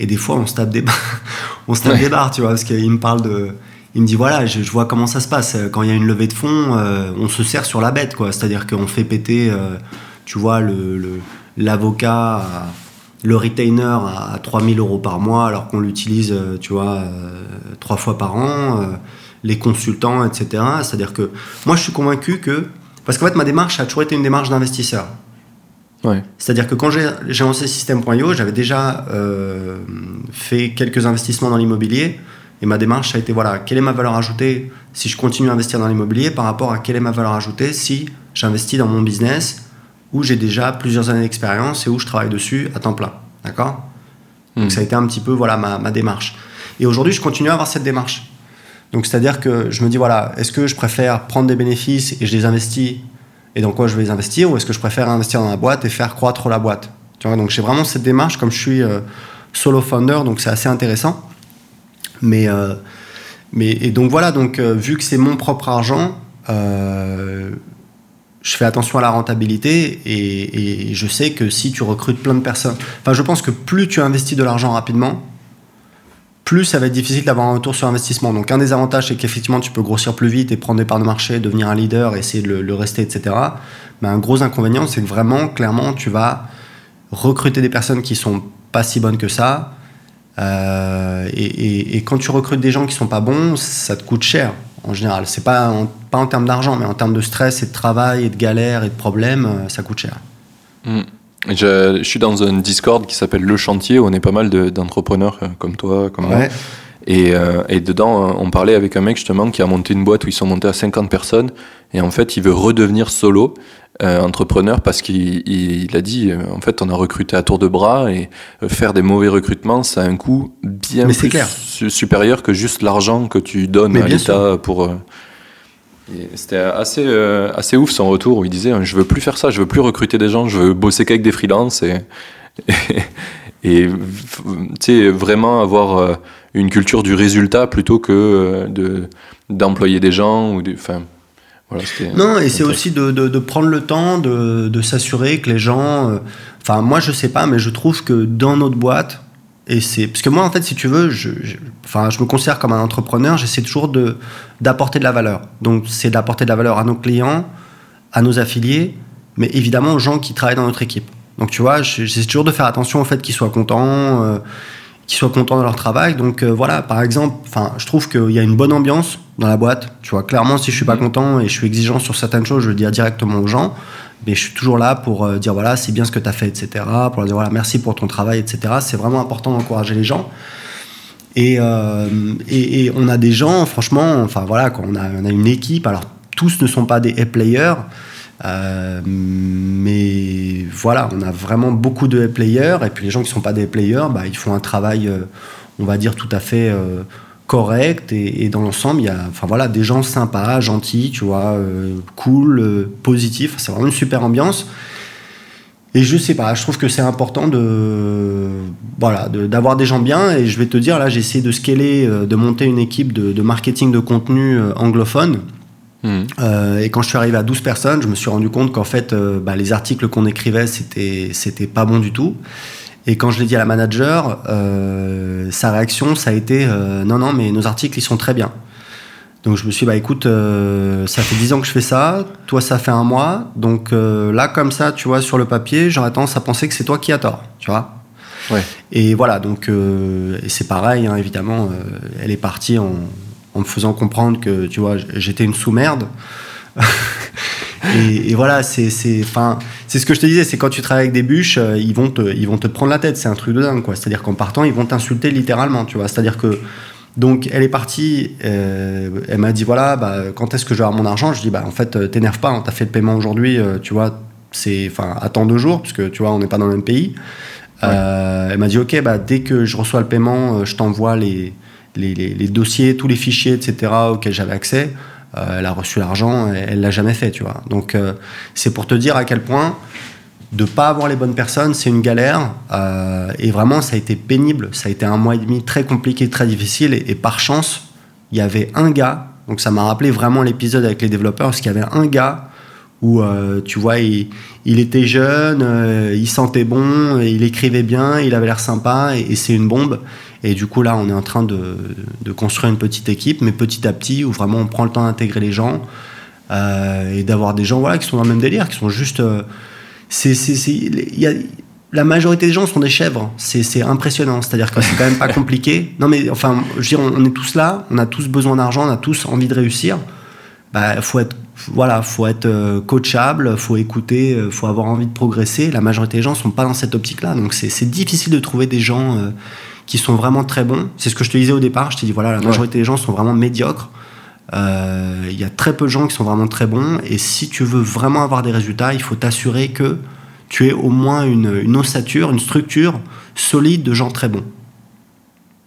Et des fois, on se tape des, on se tape des barres, tu vois, parce qu'il me parle de il me dit voilà, je, vois comment ça se passe. Quand il y a une levée de fonds, euh, on se sert sur la bête, quoi. C'est-à-dire qu'on fait péter, euh, tu vois, l'avocat, le, le retainer à 3000 euros par mois, alors qu'on l'utilise, euh, tu vois, trois fois par an, les consultants, etc. C'est-à-dire que moi, je suis convaincu que. Parce qu'en fait, ma démarche a toujours été une démarche d'investisseur. Ouais. C'est-à-dire que quand j'ai lancé System.io, j'avais déjà fait quelques investissements dans l'immobilier et ma démarche, a été voilà, quelle est ma valeur ajoutée si je continue à investir dans l'immobilier par rapport à quelle est ma valeur ajoutée si j'investis dans mon business où j'ai déjà plusieurs années d'expérience et où je travaille dessus à temps plein. D'accord? Donc hmm. ça a été un petit peu voilà, ma, ma démarche. Et aujourd'hui, je continue à avoir cette démarche. Donc c'est-à-dire que je me dis, voilà, est-ce que je préfère prendre des bénéfices et je les investis et dans quoi je vais investir ou est-ce que je préfère investir dans la boîte et faire croître la boîte? Donc j'ai vraiment cette démarche comme je suis euh, solo founder, donc c'est assez intéressant. Mais, euh, mais et donc voilà, donc euh, vu que c'est mon propre argent, je fais attention à la rentabilité et, je sais que si tu recrutes plein de personnes, enfin je pense que plus tu investis de l'argent rapidement, plus ça va être difficile d'avoir un retour sur investissement. Donc un des avantages, c'est qu'effectivement tu peux grossir plus vite et prendre des parts de marché, devenir un leader, essayer de le, rester, etc. Mais un gros inconvénient, c'est que vraiment, clairement, tu vas recruter des personnes qui sont pas si bonnes que ça, euh, et, quand tu recrutes des gens qui sont pas bons, ça te coûte cher en général. C'est pas pas en termes d'argent, mais en termes de stress et de travail et de galère et de problèmes, euh, ça coûte cher. Hmm. Je, suis dans un Discord qui s'appelle Le Chantier où on est pas mal d'entrepreneurs euh, comme toi, comme moi. Et, et, dedans, on parlait avec un mec justement qui a monté une boîte où ils sont montés à 50 personnes. Et en fait, il veut redevenir solo. Euh, entrepreneur parce qu'il a dit euh, en fait on a recruté à tour de bras et euh, faire des mauvais recrutements ça a un coût bien plus supérieur que juste l'argent que tu donnes à l'État pour c'était assez assez ouf son retour où il disait je veux plus faire ça je veux plus recruter des gens je veux bosser qu'avec des freelances et et, tu vraiment avoir une culture du résultat plutôt que de d'employer des gens ou enfin non, et c'est aussi de, de, prendre le temps de, de s'assurer que les gens. Euh, enfin, moi, je sais pas, mais je trouve que dans notre boîte, et c'est parce que moi, en fait, si tu veux, je, enfin, je me considère comme un entrepreneur. J'essaie toujours de d'apporter de la valeur. Donc, c'est d'apporter de la valeur à nos clients, à nos affiliés, mais évidemment aux gens qui travaillent dans notre équipe. Donc, tu vois, j'essaie toujours de faire attention au fait qu'ils soient contents. Euh, qu'ils soient contents de leur travail. Donc euh, voilà, par exemple, enfin, je trouve qu'il y a une bonne ambiance dans la boîte. Tu vois, clairement, si je suis pas mm. content et je suis exigeant sur certaines choses, je le dis directement aux gens. Mais je suis toujours là pour euh, dire voilà, c'est bien ce que tu as fait, etc. Pour leur dire voilà, merci pour ton travail, etc. C'est vraiment important d'encourager les gens. Et, euh, et, on a des gens, franchement, enfin voilà, quand on a, on a une équipe. Alors tous ne sont pas des players. Euh, mais voilà, on a vraiment beaucoup de players et puis les gens qui ne sont pas des players, bah, ils font un travail, on va dire, tout à fait correct et, dans l'ensemble, il y a enfin, voilà, des gens sympas, gentils, tu vois, cool, positifs. C'est vraiment une super ambiance. Et je sais pas, je trouve que c'est important de voilà d'avoir des gens bien. Et je vais te dire, là, j'ai essayé de scaler, de monter une équipe de, de marketing de contenu anglophone. Euh, et quand je suis arrivé à 12 personnes, je me suis rendu compte qu'en fait, euh, bah, les articles qu'on écrivait, c'était, c'était pas bon du tout. Et quand je l'ai dit à la manager, euh, sa réaction, ça a été euh, non, non, mais nos articles, ils sont très bien. Donc je me suis dit, bah écoute, euh, ça fait 10 ans que je fais ça, toi ça fait un mois, donc là comme ça, tu vois, sur le papier, j'aurais tendance à penser que c'est toi qui as tort, tu vois. Ouais. Et voilà, donc et c'est pareil, hein, évidemment, elle est partie en, en, me faisant comprendre que, tu vois, j'étais une sous-merde. et, voilà, c'est enfin c'est ce que je te disais, c'est quand tu travailles avec des bûches, euh, ils vont te ils vont te prendre la tête, c'est un truc de dingue quoi. C'est-à-dire qu'en partant, ils vont t'insulter littéralement, tu vois. C'est-à-dire que donc elle est partie, euh, elle m'a dit voilà, bah, quand est-ce que je vais avoir mon argent? Je dis bah en fait euh, t'énerve pas, on t'a fait le paiement aujourd'hui, tu vois, c'est enfin attends deux jours puisque tu vois on n'est pas dans le même pays. elle m'a dit ok bah dès que je reçois le paiement, je t'envoie les les, les, les, dossiers, tous les fichiers, etc. auxquels j'avais accès. Euh, elle a reçu l'argent, elle l'a jamais fait, tu vois. Donc euh, c'est pour te dire à quel point de pas avoir les bonnes personnes, c'est une galère. Euh, et vraiment, ça a été pénible. Ça a été un mois et demi très compliqué, très difficile. Et, par chance, il y avait un gars. Donc ça m'a rappelé vraiment l'épisode avec les développeurs, parce qu'il y avait un gars où, tu vois, il, était jeune, il sentait bon, il écrivait bien, il avait l'air sympa, et c'est une bombe. Et du coup, là, on est en train de, construire une petite équipe, mais petit à petit, où vraiment on prend le temps d'intégrer les gens euh, et d'avoir des gens voilà, qui sont dans le même délire, qui sont juste. Euh, c'est, y a, la majorité des gens sont des chèvres. C'est, impressionnant. C'est-à-dire que c'est quand même pas compliqué. Non, mais enfin, je veux dire, on, est tous là, on a tous besoin d'argent, on a tous envie de réussir. Bah, faut être voilà, faut être euh, coachable, faut écouter, faut avoir envie de progresser. La majorité des gens sont pas dans cette optique-là, donc c'est difficile de trouver des gens qui sont vraiment très bons. C'est ce que je te disais au départ. Je t'ai dit, voilà, la majorité des gens sont vraiment médiocres. Euh, il y a très peu de gens qui sont vraiment très bons. Et si tu veux vraiment avoir des résultats, il faut t'assurer que tu aies au moins une, une ossature, une structure solide de gens très bons.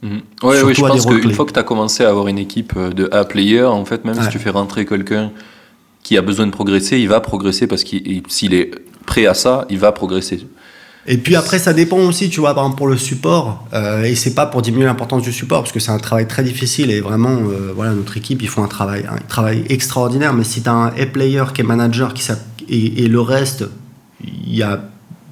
Mhm. Oui, je pense qu'une fois que tu as commencé à avoir une équipe euh, de A-player, en fait, même si tu fais rentrer quelqu'un qui a besoin de progresser, il va progresser parce qu'il s'il est prêt à ça, il va progresser. Et puis après, ça dépend aussi, tu vois, par exemple pour le support. Euh, et c'est pas pour diminuer l'importance du support, parce que c'est un travail très difficile. Et vraiment, euh, voilà, notre équipe, ils font un travail, un travail extraordinaire. Mais si tu as un A-player qui est manager qui et, le reste, il y a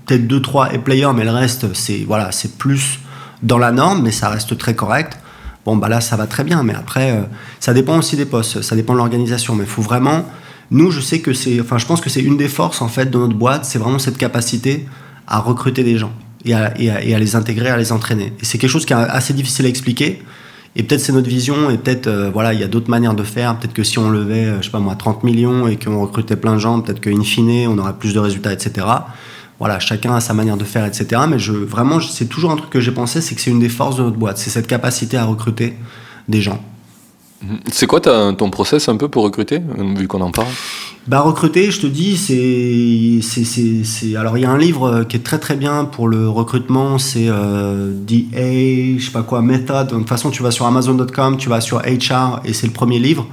peut-être deux, trois A-players, mais le reste, c'est voilà, plus dans la norme, mais ça reste très correct. Bon, bah là, ça va très bien. Mais après, euh, ça dépend aussi des postes, ça dépend de l'organisation. Mais il faut vraiment. Nous, je sais que c'est. Enfin, je pense que c'est une des forces, en fait, de notre boîte, c'est vraiment cette capacité à recruter des gens et à, les intégrer, à les entraîner. Et c'est quelque chose qui est assez difficile à expliquer. Et peut-être c'est notre vision, et peut-être euh, voilà, il y a d'autres manières de faire. Peut-être que si on levait, euh, je sais pas moi, 30 millions et qu'on recrutait plein de gens, peut-être qu'in fine, on aurait plus de résultats, etc. Voilà, chacun a sa manière de faire, etc. Mais je, vraiment, c'est toujours un truc que j'ai pensé, c'est que c'est une des forces de notre boîte, c'est cette capacité à recruter des gens. C'est quoi ton process un peu pour recruter, vu qu'on en parle? Bah, recruter, je te dis, c'est. Alors, il y a un livre qui est très très bien pour le recrutement, c'est euh, The A, je sais pas quoi, Method. De toute façon, tu vas sur Amazon.com, tu vas sur HR, et c'est le premier livre.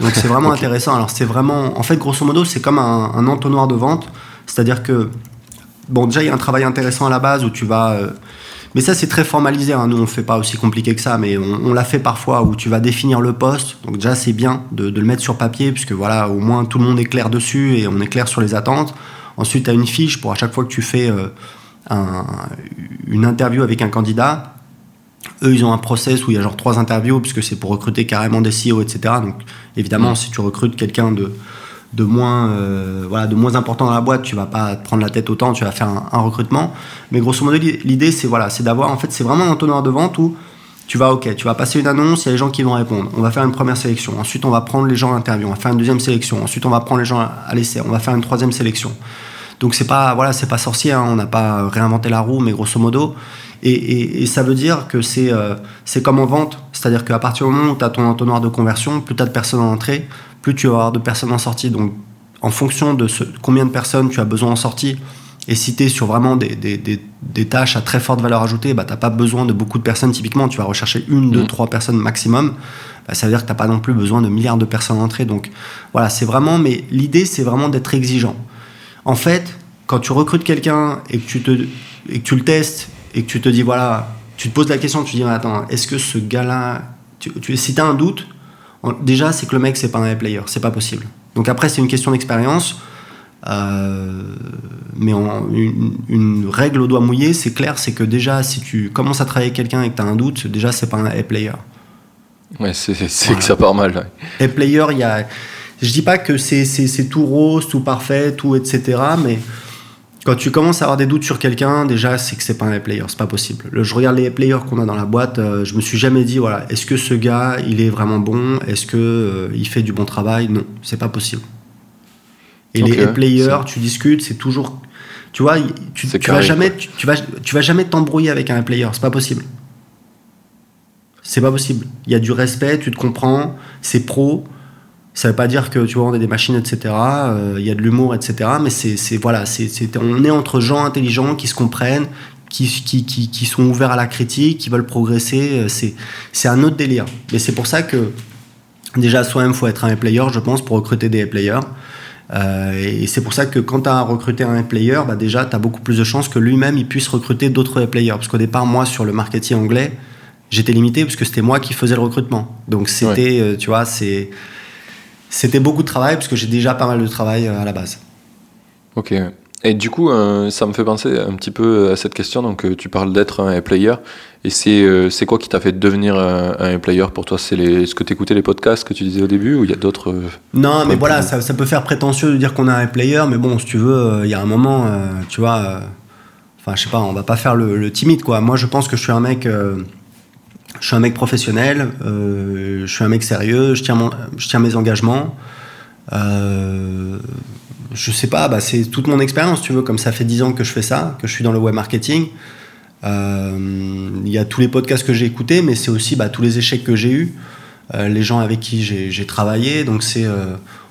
Donc, c'est vraiment intéressant. Alors, c'est vraiment. En fait, grosso modo, c'est comme un, un, entonnoir de vente. C'est-à-dire que. Bon, déjà, il y a un travail intéressant à la base où tu vas. Euh, mais ça, c'est très formalisé. Hein. Nous, on ne fait pas aussi compliqué que ça, mais on, l'a fait parfois où tu vas définir le poste. Donc déjà, c'est bien de, le mettre sur papier, puisque voilà, au moins tout le monde est clair dessus et on est clair sur les attentes. Ensuite, tu as une fiche pour à chaque fois que tu fais euh, une interview avec un candidat. Eux, ils ont un process où il y a genre trois interviews, puisque c'est pour recruter carrément des CEO, etc. Donc évidemment, mmh. si tu recrutes quelqu'un de de moins, euh, voilà, de moins important dans la boîte, tu vas pas te prendre la tête autant, tu vas faire un, recrutement. Mais grosso modo, l'idée, c'est voilà, c'est d'avoir, en fait, c'est vraiment un entonnoir de vente où tu vas, ok, tu vas passer une annonce, il y a les gens qui vont répondre. On va faire une première sélection. Ensuite, on va prendre les gens à l'interview. On va faire une deuxième sélection. Ensuite, on va prendre les gens à l'essai. On va faire une troisième sélection. Donc, c'est pas, voilà, c'est pas sorcier. Hein. on n'a pas réinventé la roue, mais grosso modo. Et, ça veut dire que c'est euh, c'est comme en vente. C'est-à-dire qu'à partir du moment où tu as ton entonnoir de conversion, plus tu as de personnes en entrée, plus tu vas avoir de personnes en sortie. Donc, en fonction de ce, combien de personnes tu as besoin en sortie, et si tu es sur vraiment des, des, des, tâches à très forte valeur ajoutée, bah, tu n'as pas besoin de beaucoup de personnes. Typiquement, tu vas rechercher une, deux, mmh. trois personnes maximum. Bah, ça veut dire que tu n'as pas non plus besoin de milliards de personnes entrées. Donc voilà, c'est vraiment. Mais l'idée, c'est vraiment d'être exigeant. En fait, quand tu recrutes quelqu'un et que tu, te, et que tu le testes et que tu te dis, voilà, tu te poses la question, tu te dis, attends, est-ce que ce gars-là. Tu, tu, si tu as un doute, déjà, c'est que le mec, c'est pas un player, c'est pas possible. Donc après, c'est une question d'expérience. mais une, règle au doigt mouillé, c'est clair, c'est que déjà, si tu commences à travailler avec quelqu'un et que tu as un doute, déjà, c'est pas un A-player. Ouais, c'est que ça part mal. A-player, il y a. Je dis pas que c'est tout rose, tout parfait, tout etc. Mais quand tu commences à avoir des doutes sur quelqu'un, déjà, c'est que c'est pas un player, c'est pas possible. je regarde les players qu'on a dans la boîte, euh, je me suis jamais dit, voilà, est-ce que ce gars, il est vraiment bon? Est-ce que euh, il fait du bon travail? Non, c'est pas possible. Et les players, tu discutes, c'est toujours, tu vois, tu, tu vas jamais, tu, vas, tu vas jamais t'embrouiller avec un player, c'est pas possible. C'est pas possible. Il y a du respect, tu te comprends, c'est pro. Ça veut pas dire que tu vois, on a des machines, etc. Euh, il y a de l'humour, etc. Mais c'est voilà, c'est on est entre gens intelligents qui se comprennent, qui, qui, qui, qui, sont ouverts à la critique, qui veulent progresser. Euh, c'est un autre délire. Mais c'est pour ça que déjà soi-même faut être un player, je pense, pour recruter des players. Euh, et c'est pour ça que quand tu as recruté un player, bah déjà tu as beaucoup plus de chances que lui-même il puisse recruter d'autres players. Parce qu'au départ, moi sur le marketing anglais, j'étais limité parce que c'était moi qui faisais le recrutement. Donc c'était, tu vois, c'est c'était beaucoup de travail parce que j'ai déjà pas mal de travail euh, à la base. Ok. Et du coup, euh, ça me fait penser un petit peu à cette question. Donc, euh, tu parles d'être un player. Et c'est quoi qui t'a fait devenir un, player pour toi? C'est ce que tu écoutais les podcasts que tu disais au début ou il y a d'autres Non, mais voilà, ça, ça, peut faire prétentieux de dire qu'on est un player. Mais bon, si tu veux, il y a un moment, tu vois. Enfin, je sais pas, on va pas faire le, le, timide, quoi. Moi, je pense que je suis un mec je suis un mec professionnel, euh, je suis un mec sérieux, je tiens, mon, je tiens mes engagements. Euh, je sais pas, bah c'est toute mon expérience, tu veux, comme ça fait 10 ans que je fais ça, que je suis dans le web marketing. Euh, il y a tous les podcasts que j'ai écoutés, mais c'est aussi bah, tous les échecs que j'ai eus, euh, les gens avec qui j'ai travaillé. Donc c'est,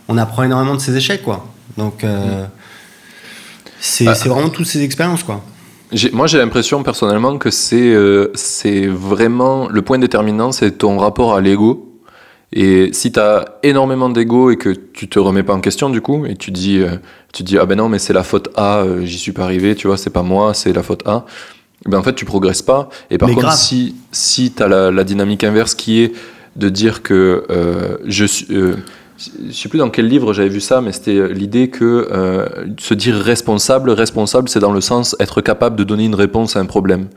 on apprend énormément de ces échecs, quoi. Donc mmh. c'est vraiment toutes ces expériences, quoi. Moi, j'ai l'impression personnellement que c'est euh, c'est vraiment le point déterminant, c'est ton rapport à l'ego. Et si tu as énormément d'ego et que tu te remets pas en question du coup, et tu dis, euh, tu dis ah ben non, mais c'est la faute A, euh, j'y suis pas arrivé, tu vois, c'est pas moi, c'est la faute A. Ben en fait, tu progresses pas. Et par contre, si, si tu as la, la, dynamique inverse qui est de dire que je suis je sais plus dans quel livre j'avais vu ça, mais c'était euh, l'idée que euh, se dire responsable, responsable, c'est dans le sens être capable de donner une réponse à un problème.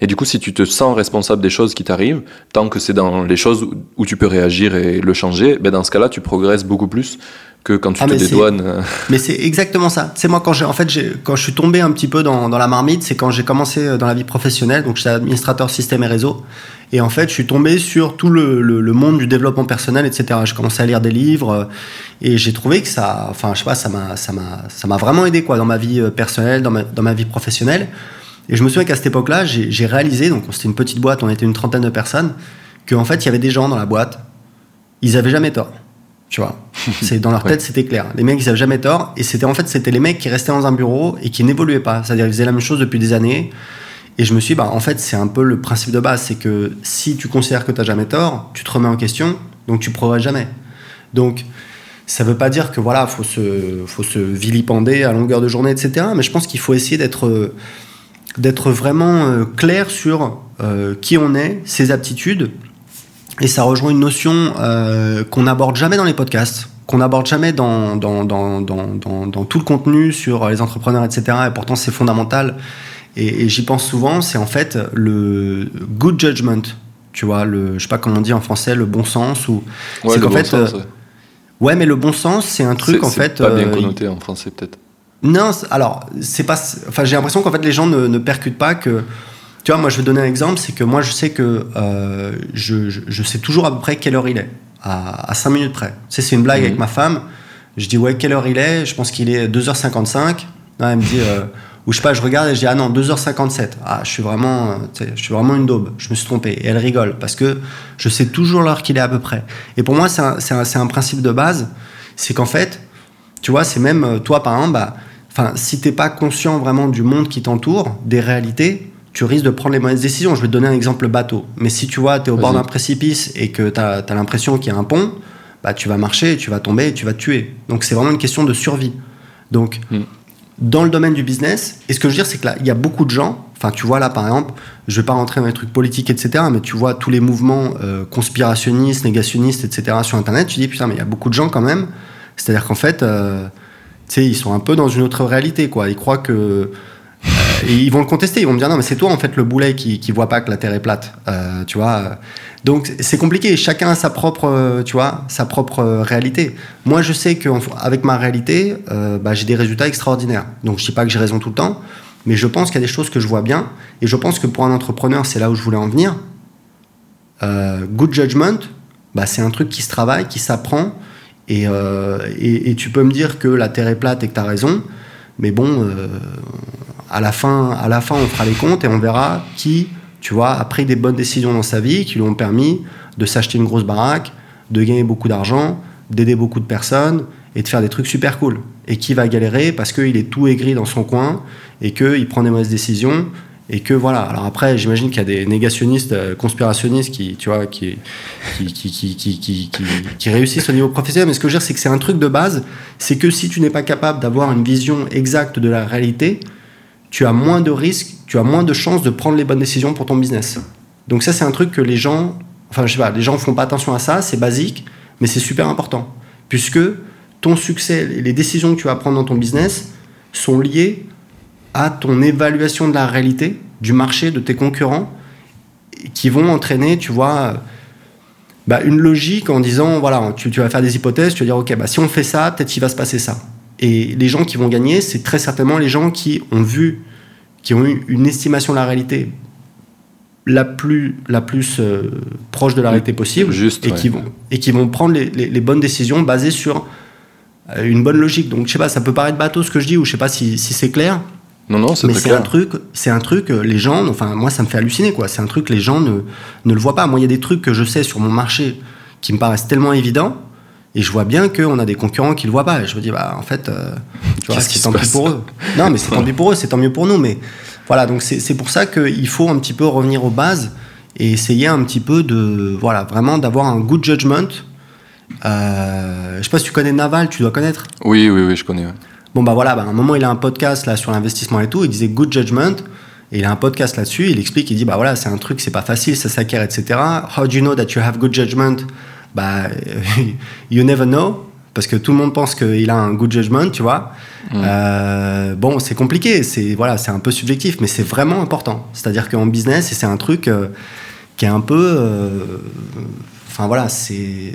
Et du coup, si tu te sens responsable des choses qui t'arrivent, tant que c'est dans les choses où tu peux réagir et le changer, ben dans ce cas-là, tu progresses beaucoup plus que quand tu ah, te dédouanes. Euh. Mais c'est exactement ça. C'est moi quand j'ai, en fait, quand je suis tombé un petit peu dans, dans la marmite, c'est quand j'ai commencé dans la vie professionnelle. Donc, j'étais administrateur système et réseau. Et en fait, je suis tombé sur tout le, le, monde du développement personnel, etc. J'ai commencé à lire des livres euh, et j'ai trouvé que ça, enfin, je sais pas, ça m'a, ça m'a, ça m'a vraiment aidé quoi dans ma vie euh, personnelle, dans ma, dans ma vie professionnelle. Et je me souviens qu'à cette époque-là, j'ai réalisé, donc c'était une petite boîte, on était une trentaine de personnes, qu'en fait, il y avait des gens dans la boîte, ils avaient jamais tort. Tu vois, c'est dans leur tête, c'était clair. Les mecs, ils avaient jamais tort. Et c'était en fait, c'était les mecs qui restaient dans un bureau et qui n'évoluaient pas. C'est-à-dire, ils faisaient la même chose depuis des années. Et je me suis dit, bah, en fait, c'est un peu le principe de base, c'est que si tu considères que tu n'as jamais tort, tu te remets en question, donc tu progresses jamais. Donc, ça ne veut pas dire que voilà, faut se, faut se vilipender à longueur de journée, etc. Mais je pense qu'il faut essayer d'être, d'être vraiment euh, clair sur euh, qui on est, ses aptitudes. Et ça rejoint une notion euh, qu'on n'aborde jamais dans les podcasts, qu'on n'aborde jamais dans dans, dans, dans, dans, tout le contenu sur les entrepreneurs, etc. Et pourtant, c'est fondamental et, j'y pense souvent, c'est en fait le good judgment, tu vois, le, je sais pas comment on dit en français, le bon sens ou. Ouais, c'est fait. Sens, euh, ouais. mais le bon sens, c'est un truc en fait. Pas bien euh, connoté en français peut-être. Non, alors c'est pas. Enfin, j'ai l'impression qu'en fait les gens ne, ne, percutent pas que. Tu vois, moi je vais donner un exemple, c'est que moi je sais que euh, je, je, sais toujours à peu près quelle heure il est, à, à 5 minutes près. Tu sais, c'est une blague mhm. avec ma femme. Je dis ouais, quelle heure il est? Je pense qu'il est 2h55. Non, elle me dit. Ou je sais pas, je regarde et je dis ah non 2h57. Ah je suis vraiment, je suis vraiment une daube. Je me suis trompé. Et elle rigole parce que je sais toujours l'heure qu'il est à peu près. Et pour moi c'est un, un, un, principe de base, c'est qu'en fait, tu vois, c'est même euh, toi par exemple, bah, enfin si t'es pas conscient vraiment du monde qui t'entoure, des réalités, tu risques de prendre les mauvaises décisions. Je vais te donner un exemple bateau. Mais si tu vois, tu es au bord d'un précipice et que tu as, l'impression qu'il y a un pont, bah, tu vas marcher, tu vas tomber et tu vas te tuer. Donc c'est vraiment une question de survie. Donc, mm dans le domaine du business. Et ce que je veux dire, c'est que là, il y a beaucoup de gens. Enfin, tu vois là, par exemple, je vais pas rentrer dans les trucs politiques, etc. Mais tu vois tous les mouvements euh, conspirationnistes, négationnistes, etc. sur Internet. Tu dis putain, mais il y a beaucoup de gens quand même. C'est-à-dire qu'en fait, euh, sais, ils sont un peu dans une autre réalité, quoi. Ils croient que ils vont le contester, ils vont me dire non mais c'est toi en fait le boulet qui, qui voit pas que la Terre est plate, euh, tu vois. Donc c'est compliqué, chacun a sa propre, euh, tu vois, sa propre euh, réalité. Moi je sais qu'avec ma réalité, bah, j'ai des résultats extraordinaires. Donc je dis pas que j'ai raison tout le temps, mais je pense qu'il y a des choses que je vois bien, et je pense que pour un entrepreneur c'est là où je voulais en venir. good judgment, bah, c'est un truc qui se travaille, qui s'apprend, et, et, tu peux me dire que la Terre est plate et que tu as raison, mais bon, à la fin, à la fin, on fera les comptes et on verra qui, tu vois, a pris des bonnes décisions dans sa vie qui lui ont permis de s'acheter une grosse baraque, de gagner beaucoup d'argent, d'aider beaucoup de personnes et de faire des trucs super cool. Et qui va galérer parce qu'il est tout aigri dans son coin et qu'il prend des mauvaises décisions et que voilà. Alors après, j'imagine qu'il y a des négationnistes, euh, conspirationnistes qui, tu vois, qui, qui, qui, qui, réussissent au niveau professionnel. Mais ce que je veux dire, c'est que c'est un truc de base. C'est que si tu n'es pas capable d'avoir une vision exacte de la réalité, tu as moins de risques, tu as moins de chances de prendre les bonnes décisions pour ton business. Donc ça, c'est un truc que les gens, enfin je sais pas, les gens font pas attention à ça, c'est basique, mais c'est super important, puisque ton succès, les décisions que tu vas prendre dans ton business sont liées à ton évaluation de la réalité, du marché, de tes concurrents, qui vont entraîner, tu vois, bah, une logique en disant, voilà, tu, vas faire des hypothèses, tu vas dire, ok, bah, si on fait ça, peut-être qu'il va se passer ça. Et les gens qui vont gagner, c'est très certainement les gens qui ont vu, qui ont eu une estimation de la réalité la plus, la plus euh, proche de la réalité possible Juste, et, qui vont, et qui vont prendre les, les, bonnes décisions basées sur euh, une bonne logique. Donc, je sais pas, ça peut paraître bateau ce que je dis ou je sais pas si, si c'est clair. Non, non, c'est Mais c'est un truc, c'est un truc, euh, les gens, enfin, moi, ça me fait halluciner, quoi. C'est un truc, les gens ne, ne le voient pas. Moi, il y a des trucs que je sais sur mon marché qui me paraissent tellement évidents et je vois bien qu'on a des concurrents qui le voient pas. Et je me dis, bah, en fait, euh, c'est tant pis pour eux. Non, mais c'est tant pis pour eux, c'est tant mieux pour nous. Mais voilà, donc c'est pour ça qu'il faut un petit peu revenir aux bases et essayer un petit peu de, voilà, vraiment d'avoir un good judgment. Euh, je sais pas si tu connais Naval, tu dois connaître. Oui, oui, oui, je connais. Bon, bah voilà, bah, à un moment, il a un podcast là sur l'investissement et tout. Il disait good judgment. Et il a un podcast là-dessus. Il explique, il dit, bah voilà, c'est un truc, c'est pas facile, ça s'acquiert, etc. How do you know that you have good judgment? Bah, you never know, parce que tout le monde pense qu'il a un good judgment, tu vois. Mm. Euh, bon, c'est compliqué, c'est voilà, c'est un peu subjectif, mais c'est vraiment important. C'est-à-dire qu'en business, c'est un truc euh, qui est un peu, euh, enfin voilà, c'est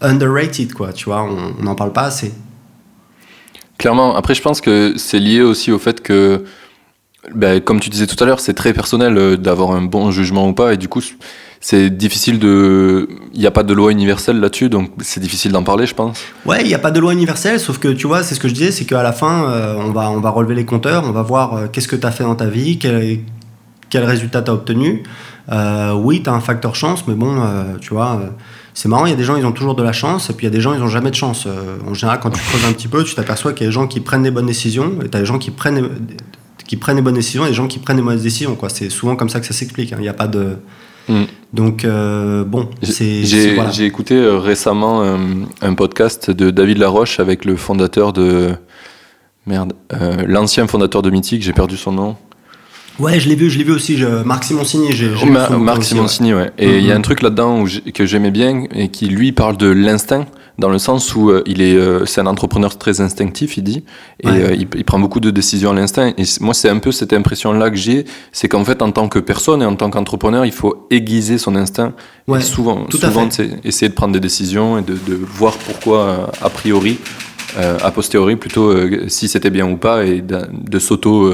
underrated, quoi. Tu vois, on n'en parle pas assez. Clairement. Après, je pense que c'est lié aussi au fait que, ben, comme tu disais tout à l'heure, c'est très personnel d'avoir un bon jugement ou pas, et du coup c'est difficile de. Il n'y a pas de loi universelle là-dessus, donc c'est difficile d'en parler, je pense. Ouais, il n'y a pas de loi universelle, sauf que tu vois, c'est ce que je disais, c'est qu'à la fin, euh, on, va, on va relever les compteurs, on va voir euh, qu'est-ce que tu as fait dans ta vie, quel, quel résultat tu as obtenu. Euh, oui, tu as un facteur chance, mais bon, tu vois. c'est marrant, il y a des gens, ils ont toujours de la chance, et puis il y a des gens, ils n'ont jamais de chance. en général, quand tu creuses un petit peu, tu t'aperçois qu'il y a des gens qui prennent des bonnes décisions, et tu as des gens qui prennent, qui prennent des bonnes décisions, et des gens qui prennent des mauvaises décisions. C'est souvent comme ça que ça s'explique. Hein. Il n'y a pas de. Mm. Donc, euh, bon, c'est. J'ai écouté euh, récemment euh, un, podcast de David Laroche avec le fondateur de. Merde, l'ancien fondateur de Mythique, j'ai perdu son nom. Ouais, je l'ai vu, je l'ai vu aussi. Je... Marc Simoncini, j'ai. Marc Simoncini, ouais. Et il y a mm-hmm. un truc là-dedans que j'aimais bien et qui lui parle de l'instinct dans le sens où euh, il est, euh, c'est un entrepreneur très instinctif, il dit, et euh, il, il, prend beaucoup de décisions à l'instinct. Et moi, c'est un peu cette impression-là que j'ai, c'est qu'en fait, en tant que personne et en tant qu'entrepreneur, il faut aiguiser son instinct. Ouais, et souvent, souvent essayer de prendre des décisions et de, de voir pourquoi a priori, a posteriori plutôt, si c'était bien ou pas, et de, de s'auto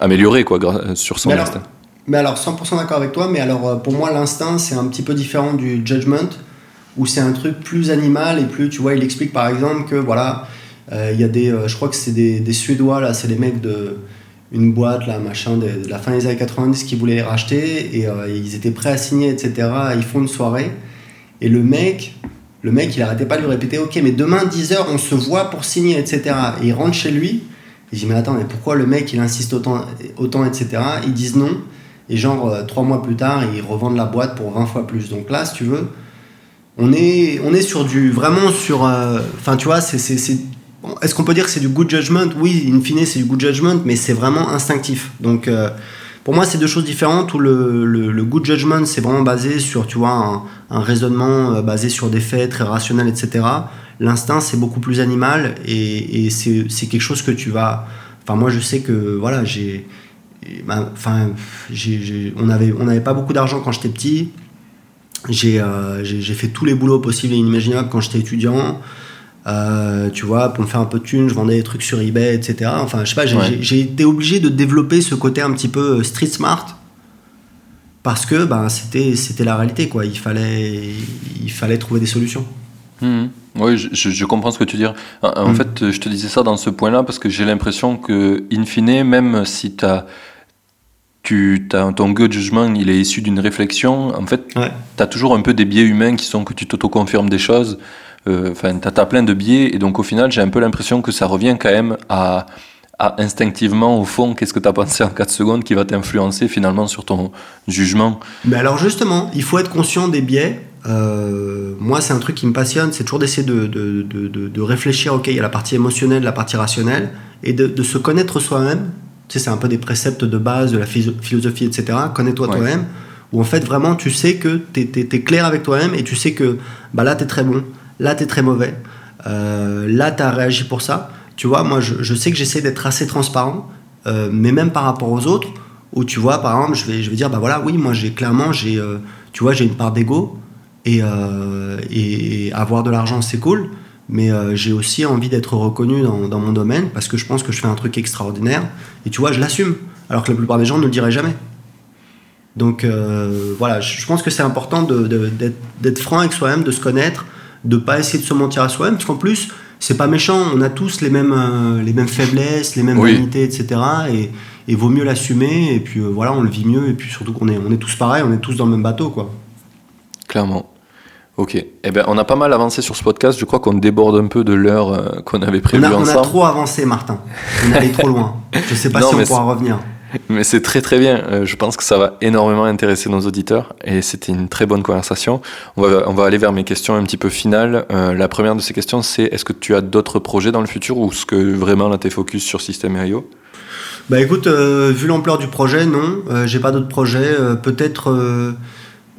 améliorer quoi sur son instinct. mais alors, 100% d'accord avec toi, mais alors pour moi, l'instinct, c'est un petit peu différent du judgment où c'est un truc plus animal et plus, tu vois, il explique par exemple que voilà, euh, il y a des, euh, je crois que c'est des, Suédois, là, c'est des mecs de une boîte, là, machin, de, la fin des années 90 qui voulaient les racheter et euh, ils étaient prêts à signer, etc. Ils font une soirée et le mec, le mec, il arrêtait pas de lui répéter, ok, mais demain 10h, on se voit pour signer, etc. Et il rentre chez lui, il dit, mais attends, mais pourquoi le mec, il insiste autant, autant etc. Ils disent non. Et genre, trois mois plus tard, ils revendent la boîte pour 20 fois plus. Donc là, si tu veux, on est, on est sur du. Vraiment sur. Euh, enfin, tu vois, c'est. Est-ce qu'on peut dire que c'est du good judgment? Oui, in fine, c'est du good judgment, mais c'est vraiment instinctif. Donc, euh, pour moi, c'est deux choses différentes où le, le, good judgment, c'est vraiment basé sur, tu vois, un, raisonnement euh, basé sur des faits très rationnels, etc. l'instinct c'est beaucoup plus animal et, c'est quelque chose que tu vas. Enfin, moi je sais que voilà, j'ai. Ben, enfin, on n'avait on avait pas beaucoup d'argent quand j'étais petit. Euh, j'ai fait tous les boulots possibles et inimaginables quand j'étais étudiant. Euh, tu vois, pour me faire un peu de thunes, je vendais des trucs sur eBay, etc. Enfin, je sais pas, j'ai été obligé de développer ce côté un petit peu street smart parce que ben, c'était c'était la réalité quoi il fallait il fallait trouver des solutions mmh. oui je, je, comprends ce que tu dis en, mmh. fait je te disais ça dans ce point là parce que j'ai l'impression que in fine même si as, tu as ton gut jugement il est issu d'une réflexion en fait tu as toujours un peu des biais humains qui sont que tu t'auto-confirmes des choses euh, enfin tu as plein de biais et donc au final j'ai un peu l'impression que ça revient quand même à instinctivement, au fond, qu'est-ce que tu as pensé en 4 secondes qui va t'influencer finalement sur ton jugement Mais alors justement, il faut être conscient des biais. Euh, moi, c'est un truc qui me passionne, c'est toujours d'essayer de, de, de, de, réfléchir, ok, il y a la partie émotionnelle, la partie rationnelle, et de, se connaître soi-même. Tu sais, c'est un peu des préceptes de base de la philosophie, etc. Connais-toi toi-même, où en fait, vraiment, tu sais que tu es, clair avec toi-même et tu sais que bah, là, tu es très bon, là, tu es très mauvais, euh, là, tu as réagi pour ça. Tu vois, moi, je, sais que j'essaie d'être assez transparent, euh, mais même par rapport aux autres, où tu vois, par exemple, je vais, je vais dire, bah voilà, oui, moi, j'ai clairement, j'ai, euh, tu vois, j'ai une part d'ego, et, et, avoir de l'argent, c'est cool, mais j'ai aussi envie d'être reconnu dans, dans, mon domaine, parce que je pense que je fais un truc extraordinaire, et tu vois, je l'assume, alors que la plupart des gens ne le diraient jamais. Donc voilà, je pense que c'est important d'être franc avec soi-même, de se connaître, de pas essayer de se mentir à soi-même, parce qu'en plus, c'est pas méchant, on a tous les mêmes, euh, les mêmes faiblesses, les mêmes vanités, etc. Et, il vaut mieux l'assumer, et puis euh, voilà, on le vit mieux, et puis surtout qu'on est, on est tous pareils, on est tous dans le même bateau, quoi. Clairement. Ok. Eh ben, on a pas mal avancé sur ce podcast. Je crois qu'on déborde un peu de l'heure euh, qu'on avait prévue ensemble. On a trop avancé, Martin. On est allé trop loin. Je sais pas si on pourra revenir. Mais c'est très très bien. Euh, je pense que ça va énormément intéresser nos auditeurs et c'était une très bonne conversation. On va, on va aller vers mes questions un petit peu finales. Euh, la première de ces questions, c'est est-ce que tu as d'autres projets dans le futur ou est-ce que vraiment là t'es focus sur System.io Bah écoute, vu l'ampleur du projet, non, j'ai pas d'autres projets. peut-être,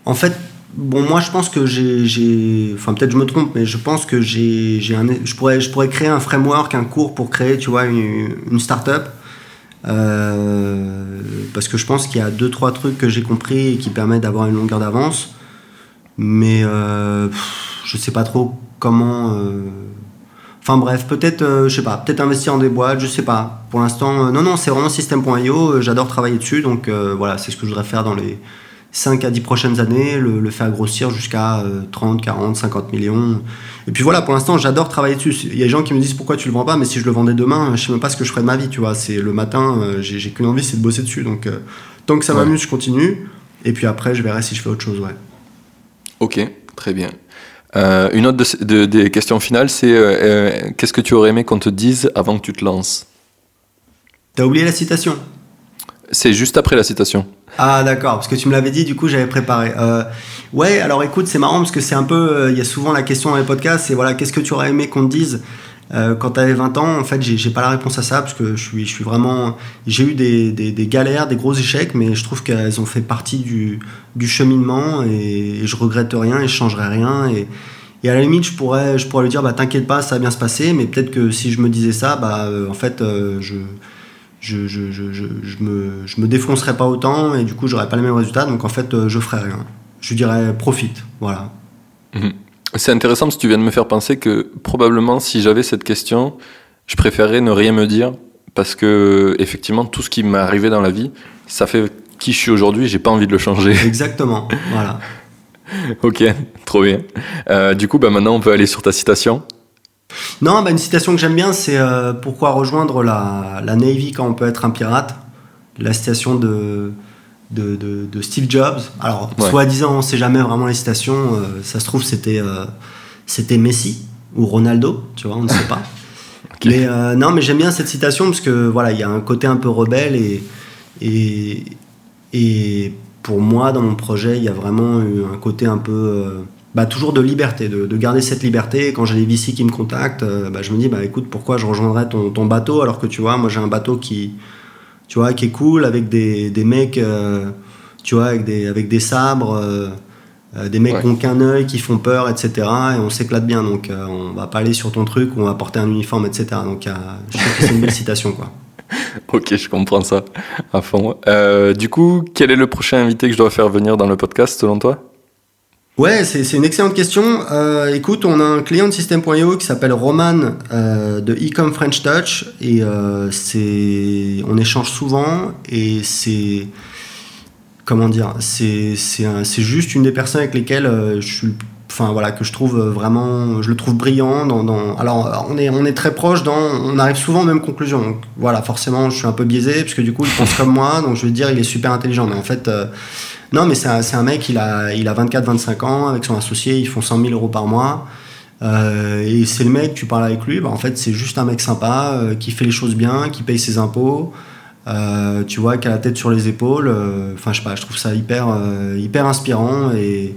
en fait, bon moi je pense que j'ai, enfin peut-être je me trompe, mais je pense que j'ai, un, je pourrais, je pourrais créer un framework, un cours pour créer, tu vois, une, une start-up euh, parce que je pense qu'il y a deux trois trucs que j'ai compris et qui permettent d'avoir une longueur d'avance, mais euh, je sais pas trop comment. Euh, enfin bref, peut-être, je sais pas, peut-être investir en des boîtes, je sais pas. Pour l'instant, non, non, c'est vraiment système.io, j'adore travailler dessus, donc voilà, c'est ce que je voudrais faire dans les 5 à 10 prochaines années, le, faire grossir jusqu'à 30, 40, 50 millions. Et puis voilà, pour l'instant, j'adore travailler dessus. Il y a des gens qui me disent pourquoi tu le vends pas, mais si je le vendais demain, je sais même pas ce que je ferais de ma vie, tu vois. C'est le matin, euh, j'ai qu'une envie, c'est de bosser dessus. Donc euh, tant que ça m'amuse, je continue. Et puis après, je verrai si je fais autre chose, ouais. Ok, très bien. Euh, une autre des questions finales, c'est qu'est-ce que tu aurais aimé qu'on te dise avant que tu te lances? T'as oublié la citation C'est juste après la citation. Ah d'accord, parce que tu me l'avais dit, du coup j'avais préparé. Euh, ouais, alors écoute, c'est marrant parce que c'est un peu, euh, il y a souvent la question dans les podcasts, c'est voilà, qu'est-ce que tu aurais aimé qu'on te dise euh, quand tu avais 20 ans? En fait, j'ai pas la réponse à ça parce que je suis, je suis vraiment, j'ai eu des, des, galères, des gros échecs, mais je trouve qu'elles ont fait partie du, du cheminement et, je regrette rien et je changerai rien et, et à la limite, je pourrais, je pourrais lui dire, bah t'inquiète pas, ça va bien se passer, mais peut-être que si je me disais ça, bah en fait, je je, je, je, je, me, je me défoncerais pas autant et du coup j'aurais pas les mêmes résultats donc en fait euh, je ferais rien. Je dirais profite, voilà. Mhm. C'est intéressant parce que tu viens de me faire penser que probablement si j'avais cette question, je préférerais ne rien me dire parce que effectivement tout ce qui m'est arrivé dans la vie, ça fait qui je suis aujourd'hui, j'ai pas envie de le changer. Exactement, voilà. ok, trop bien. Euh, du coup, bah maintenant on peut aller sur ta citation. Non, bah, une citation que j'aime bien, c'est euh, pourquoi rejoindre la, la, Navy quand on peut être un pirate? La citation de, de, de, Steve Jobs. Alors, soi-disant, on ne sait jamais vraiment les citations. Euh, ça se trouve, c'était euh, c'était Messi ou Ronaldo, tu vois, on ne sait pas. Mais non, mais j'aime bien cette citation parce que voilà, il y a un côté un peu rebelle et, et, et pour moi, dans mon projet, il y a vraiment un côté un peu bah, toujours de liberté, de, garder cette liberté. quand j'ai des VC qui me contactent, euh, bah, je me dis, bah, écoute, pourquoi je rejoindrais ton, ton bateau alors que tu vois, moi j'ai un bateau qui, tu vois, qui est cool avec des, des mecs, euh, tu vois, avec des, avec des sabres, des mecs qui n'ont qu'un œil, qui font peur, etc. Et on s'éclate bien. Donc, on va pas aller sur ton truc où on va porter un uniforme, etc. Donc, je trouve que c'est une belle citation, quoi. ok, je comprends ça à fond. du coup, quel est le prochain invité que je dois faire venir dans le podcast, selon toi? Ouais, c'est une excellente question. Euh, écoute, on a un client de System.io qui s'appelle Roman euh, de Ecom French Touch et euh, c'est, on échange souvent et c'est comment dire, c'est juste une des personnes avec lesquelles je suis enfin voilà que je trouve vraiment je le trouve brillant dans, dans, alors on est on est très proche dans on arrive souvent aux mêmes conclusions donc voilà forcément je suis un peu biaisé parce que du coup il pense comme moi donc je vais dire il est super intelligent mais en fait non, mais c'est un, mec, il a, il a 24-25 ans, avec son associé, ils font 100 000 euros par mois. Euh, et c'est le mec, tu parles avec lui, bah, en fait, c'est juste un mec sympa, euh, qui fait les choses bien, qui paye ses impôts, euh, tu vois, qui a la tête sur les épaules. Enfin, je sais pas, je trouve ça hyper, hyper inspirant et,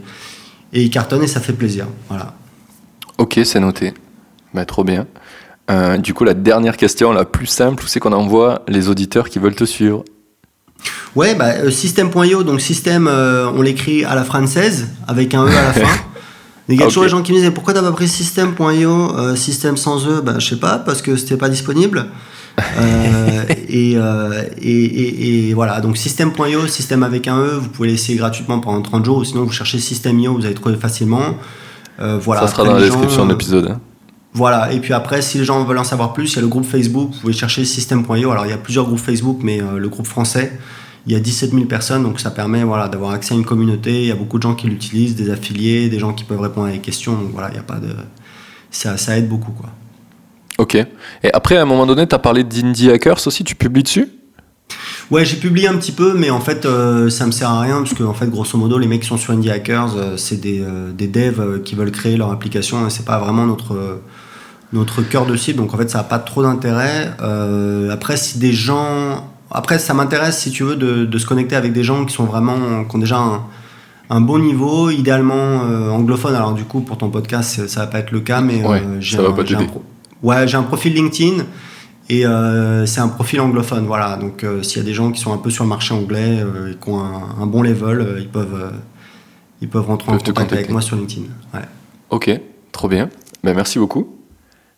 et il cartonne et ça fait plaisir. Voilà. Ok, c'est noté. Bah, trop bien. du coup, la dernière question, la plus simple, c'est qu'on envoie les auditeurs qui veulent te suivre Ouais, bah, euh, système.io, donc système, euh, on l'écrit à la française, avec un E à la fin. Il y a toujours les gens qui me disent pourquoi t'as pas pris système.io, euh, système sans E? Bah, je sais pas, parce que c'était pas disponible. et, et, et, voilà, donc système.io, système avec un E, vous pouvez l'essayer gratuitement pendant 30 jours, ou sinon vous cherchez système.io, vous allez trouver facilement. voilà, Ça sera dans la description de l'épisode. Hein. Voilà, et puis après, si les gens veulent en savoir plus, il y a le groupe Facebook, vous pouvez chercher système.io. Alors il y a plusieurs groupes Facebook, mais le groupe français, il y a 17 000 personnes, donc ça permet voilà, d'avoir accès à une communauté. Il y a beaucoup de gens qui l'utilisent, des affiliés, des gens qui peuvent répondre à des questions. Donc voilà, il y a pas de... ça, ça aide beaucoup. Quoi. Ok. Et après, à un moment donné, tu as parlé d'Indie Hackers aussi, tu publies dessus? Ouais, j'ai publié un petit peu, mais en fait, euh, ça me sert à rien parce que, en fait, grosso modo, les mecs qui sont sur Indie Hackers, euh, c'est des, euh, des, devs qui veulent créer leur application et c'est pas vraiment notre, notre cœur de cible. Donc, en fait, ça n'a pas trop d'intérêt. après, si des gens après, ça m'intéresse, si tu veux, de, se connecter avec des gens qui sont vraiment, qui ont déjà un, bon niveau, idéalement euh, anglophone. Alors, du coup, pour ton podcast, ça va pas être le cas, mais euh, j'ai un, ouais, j'ai un profil LinkedIn et euh, c'est un profil anglophone. Voilà, donc s'il y a des gens qui sont un peu sur le marché anglais et qui ont un, bon level, ils peuvent, ils peuvent rentrer en contact avec moi sur LinkedIn. Ouais. Ok, trop bien. Ben, merci beaucoup.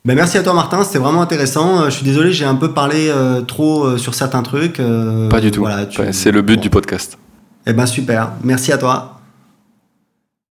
Ben merci à toi Martin, c'était vraiment intéressant. Euh, je suis désolé, j'ai un peu parlé euh, trop euh, sur certains trucs. Pas du tout. C'est le but du podcast. Eh ben super, merci à toi.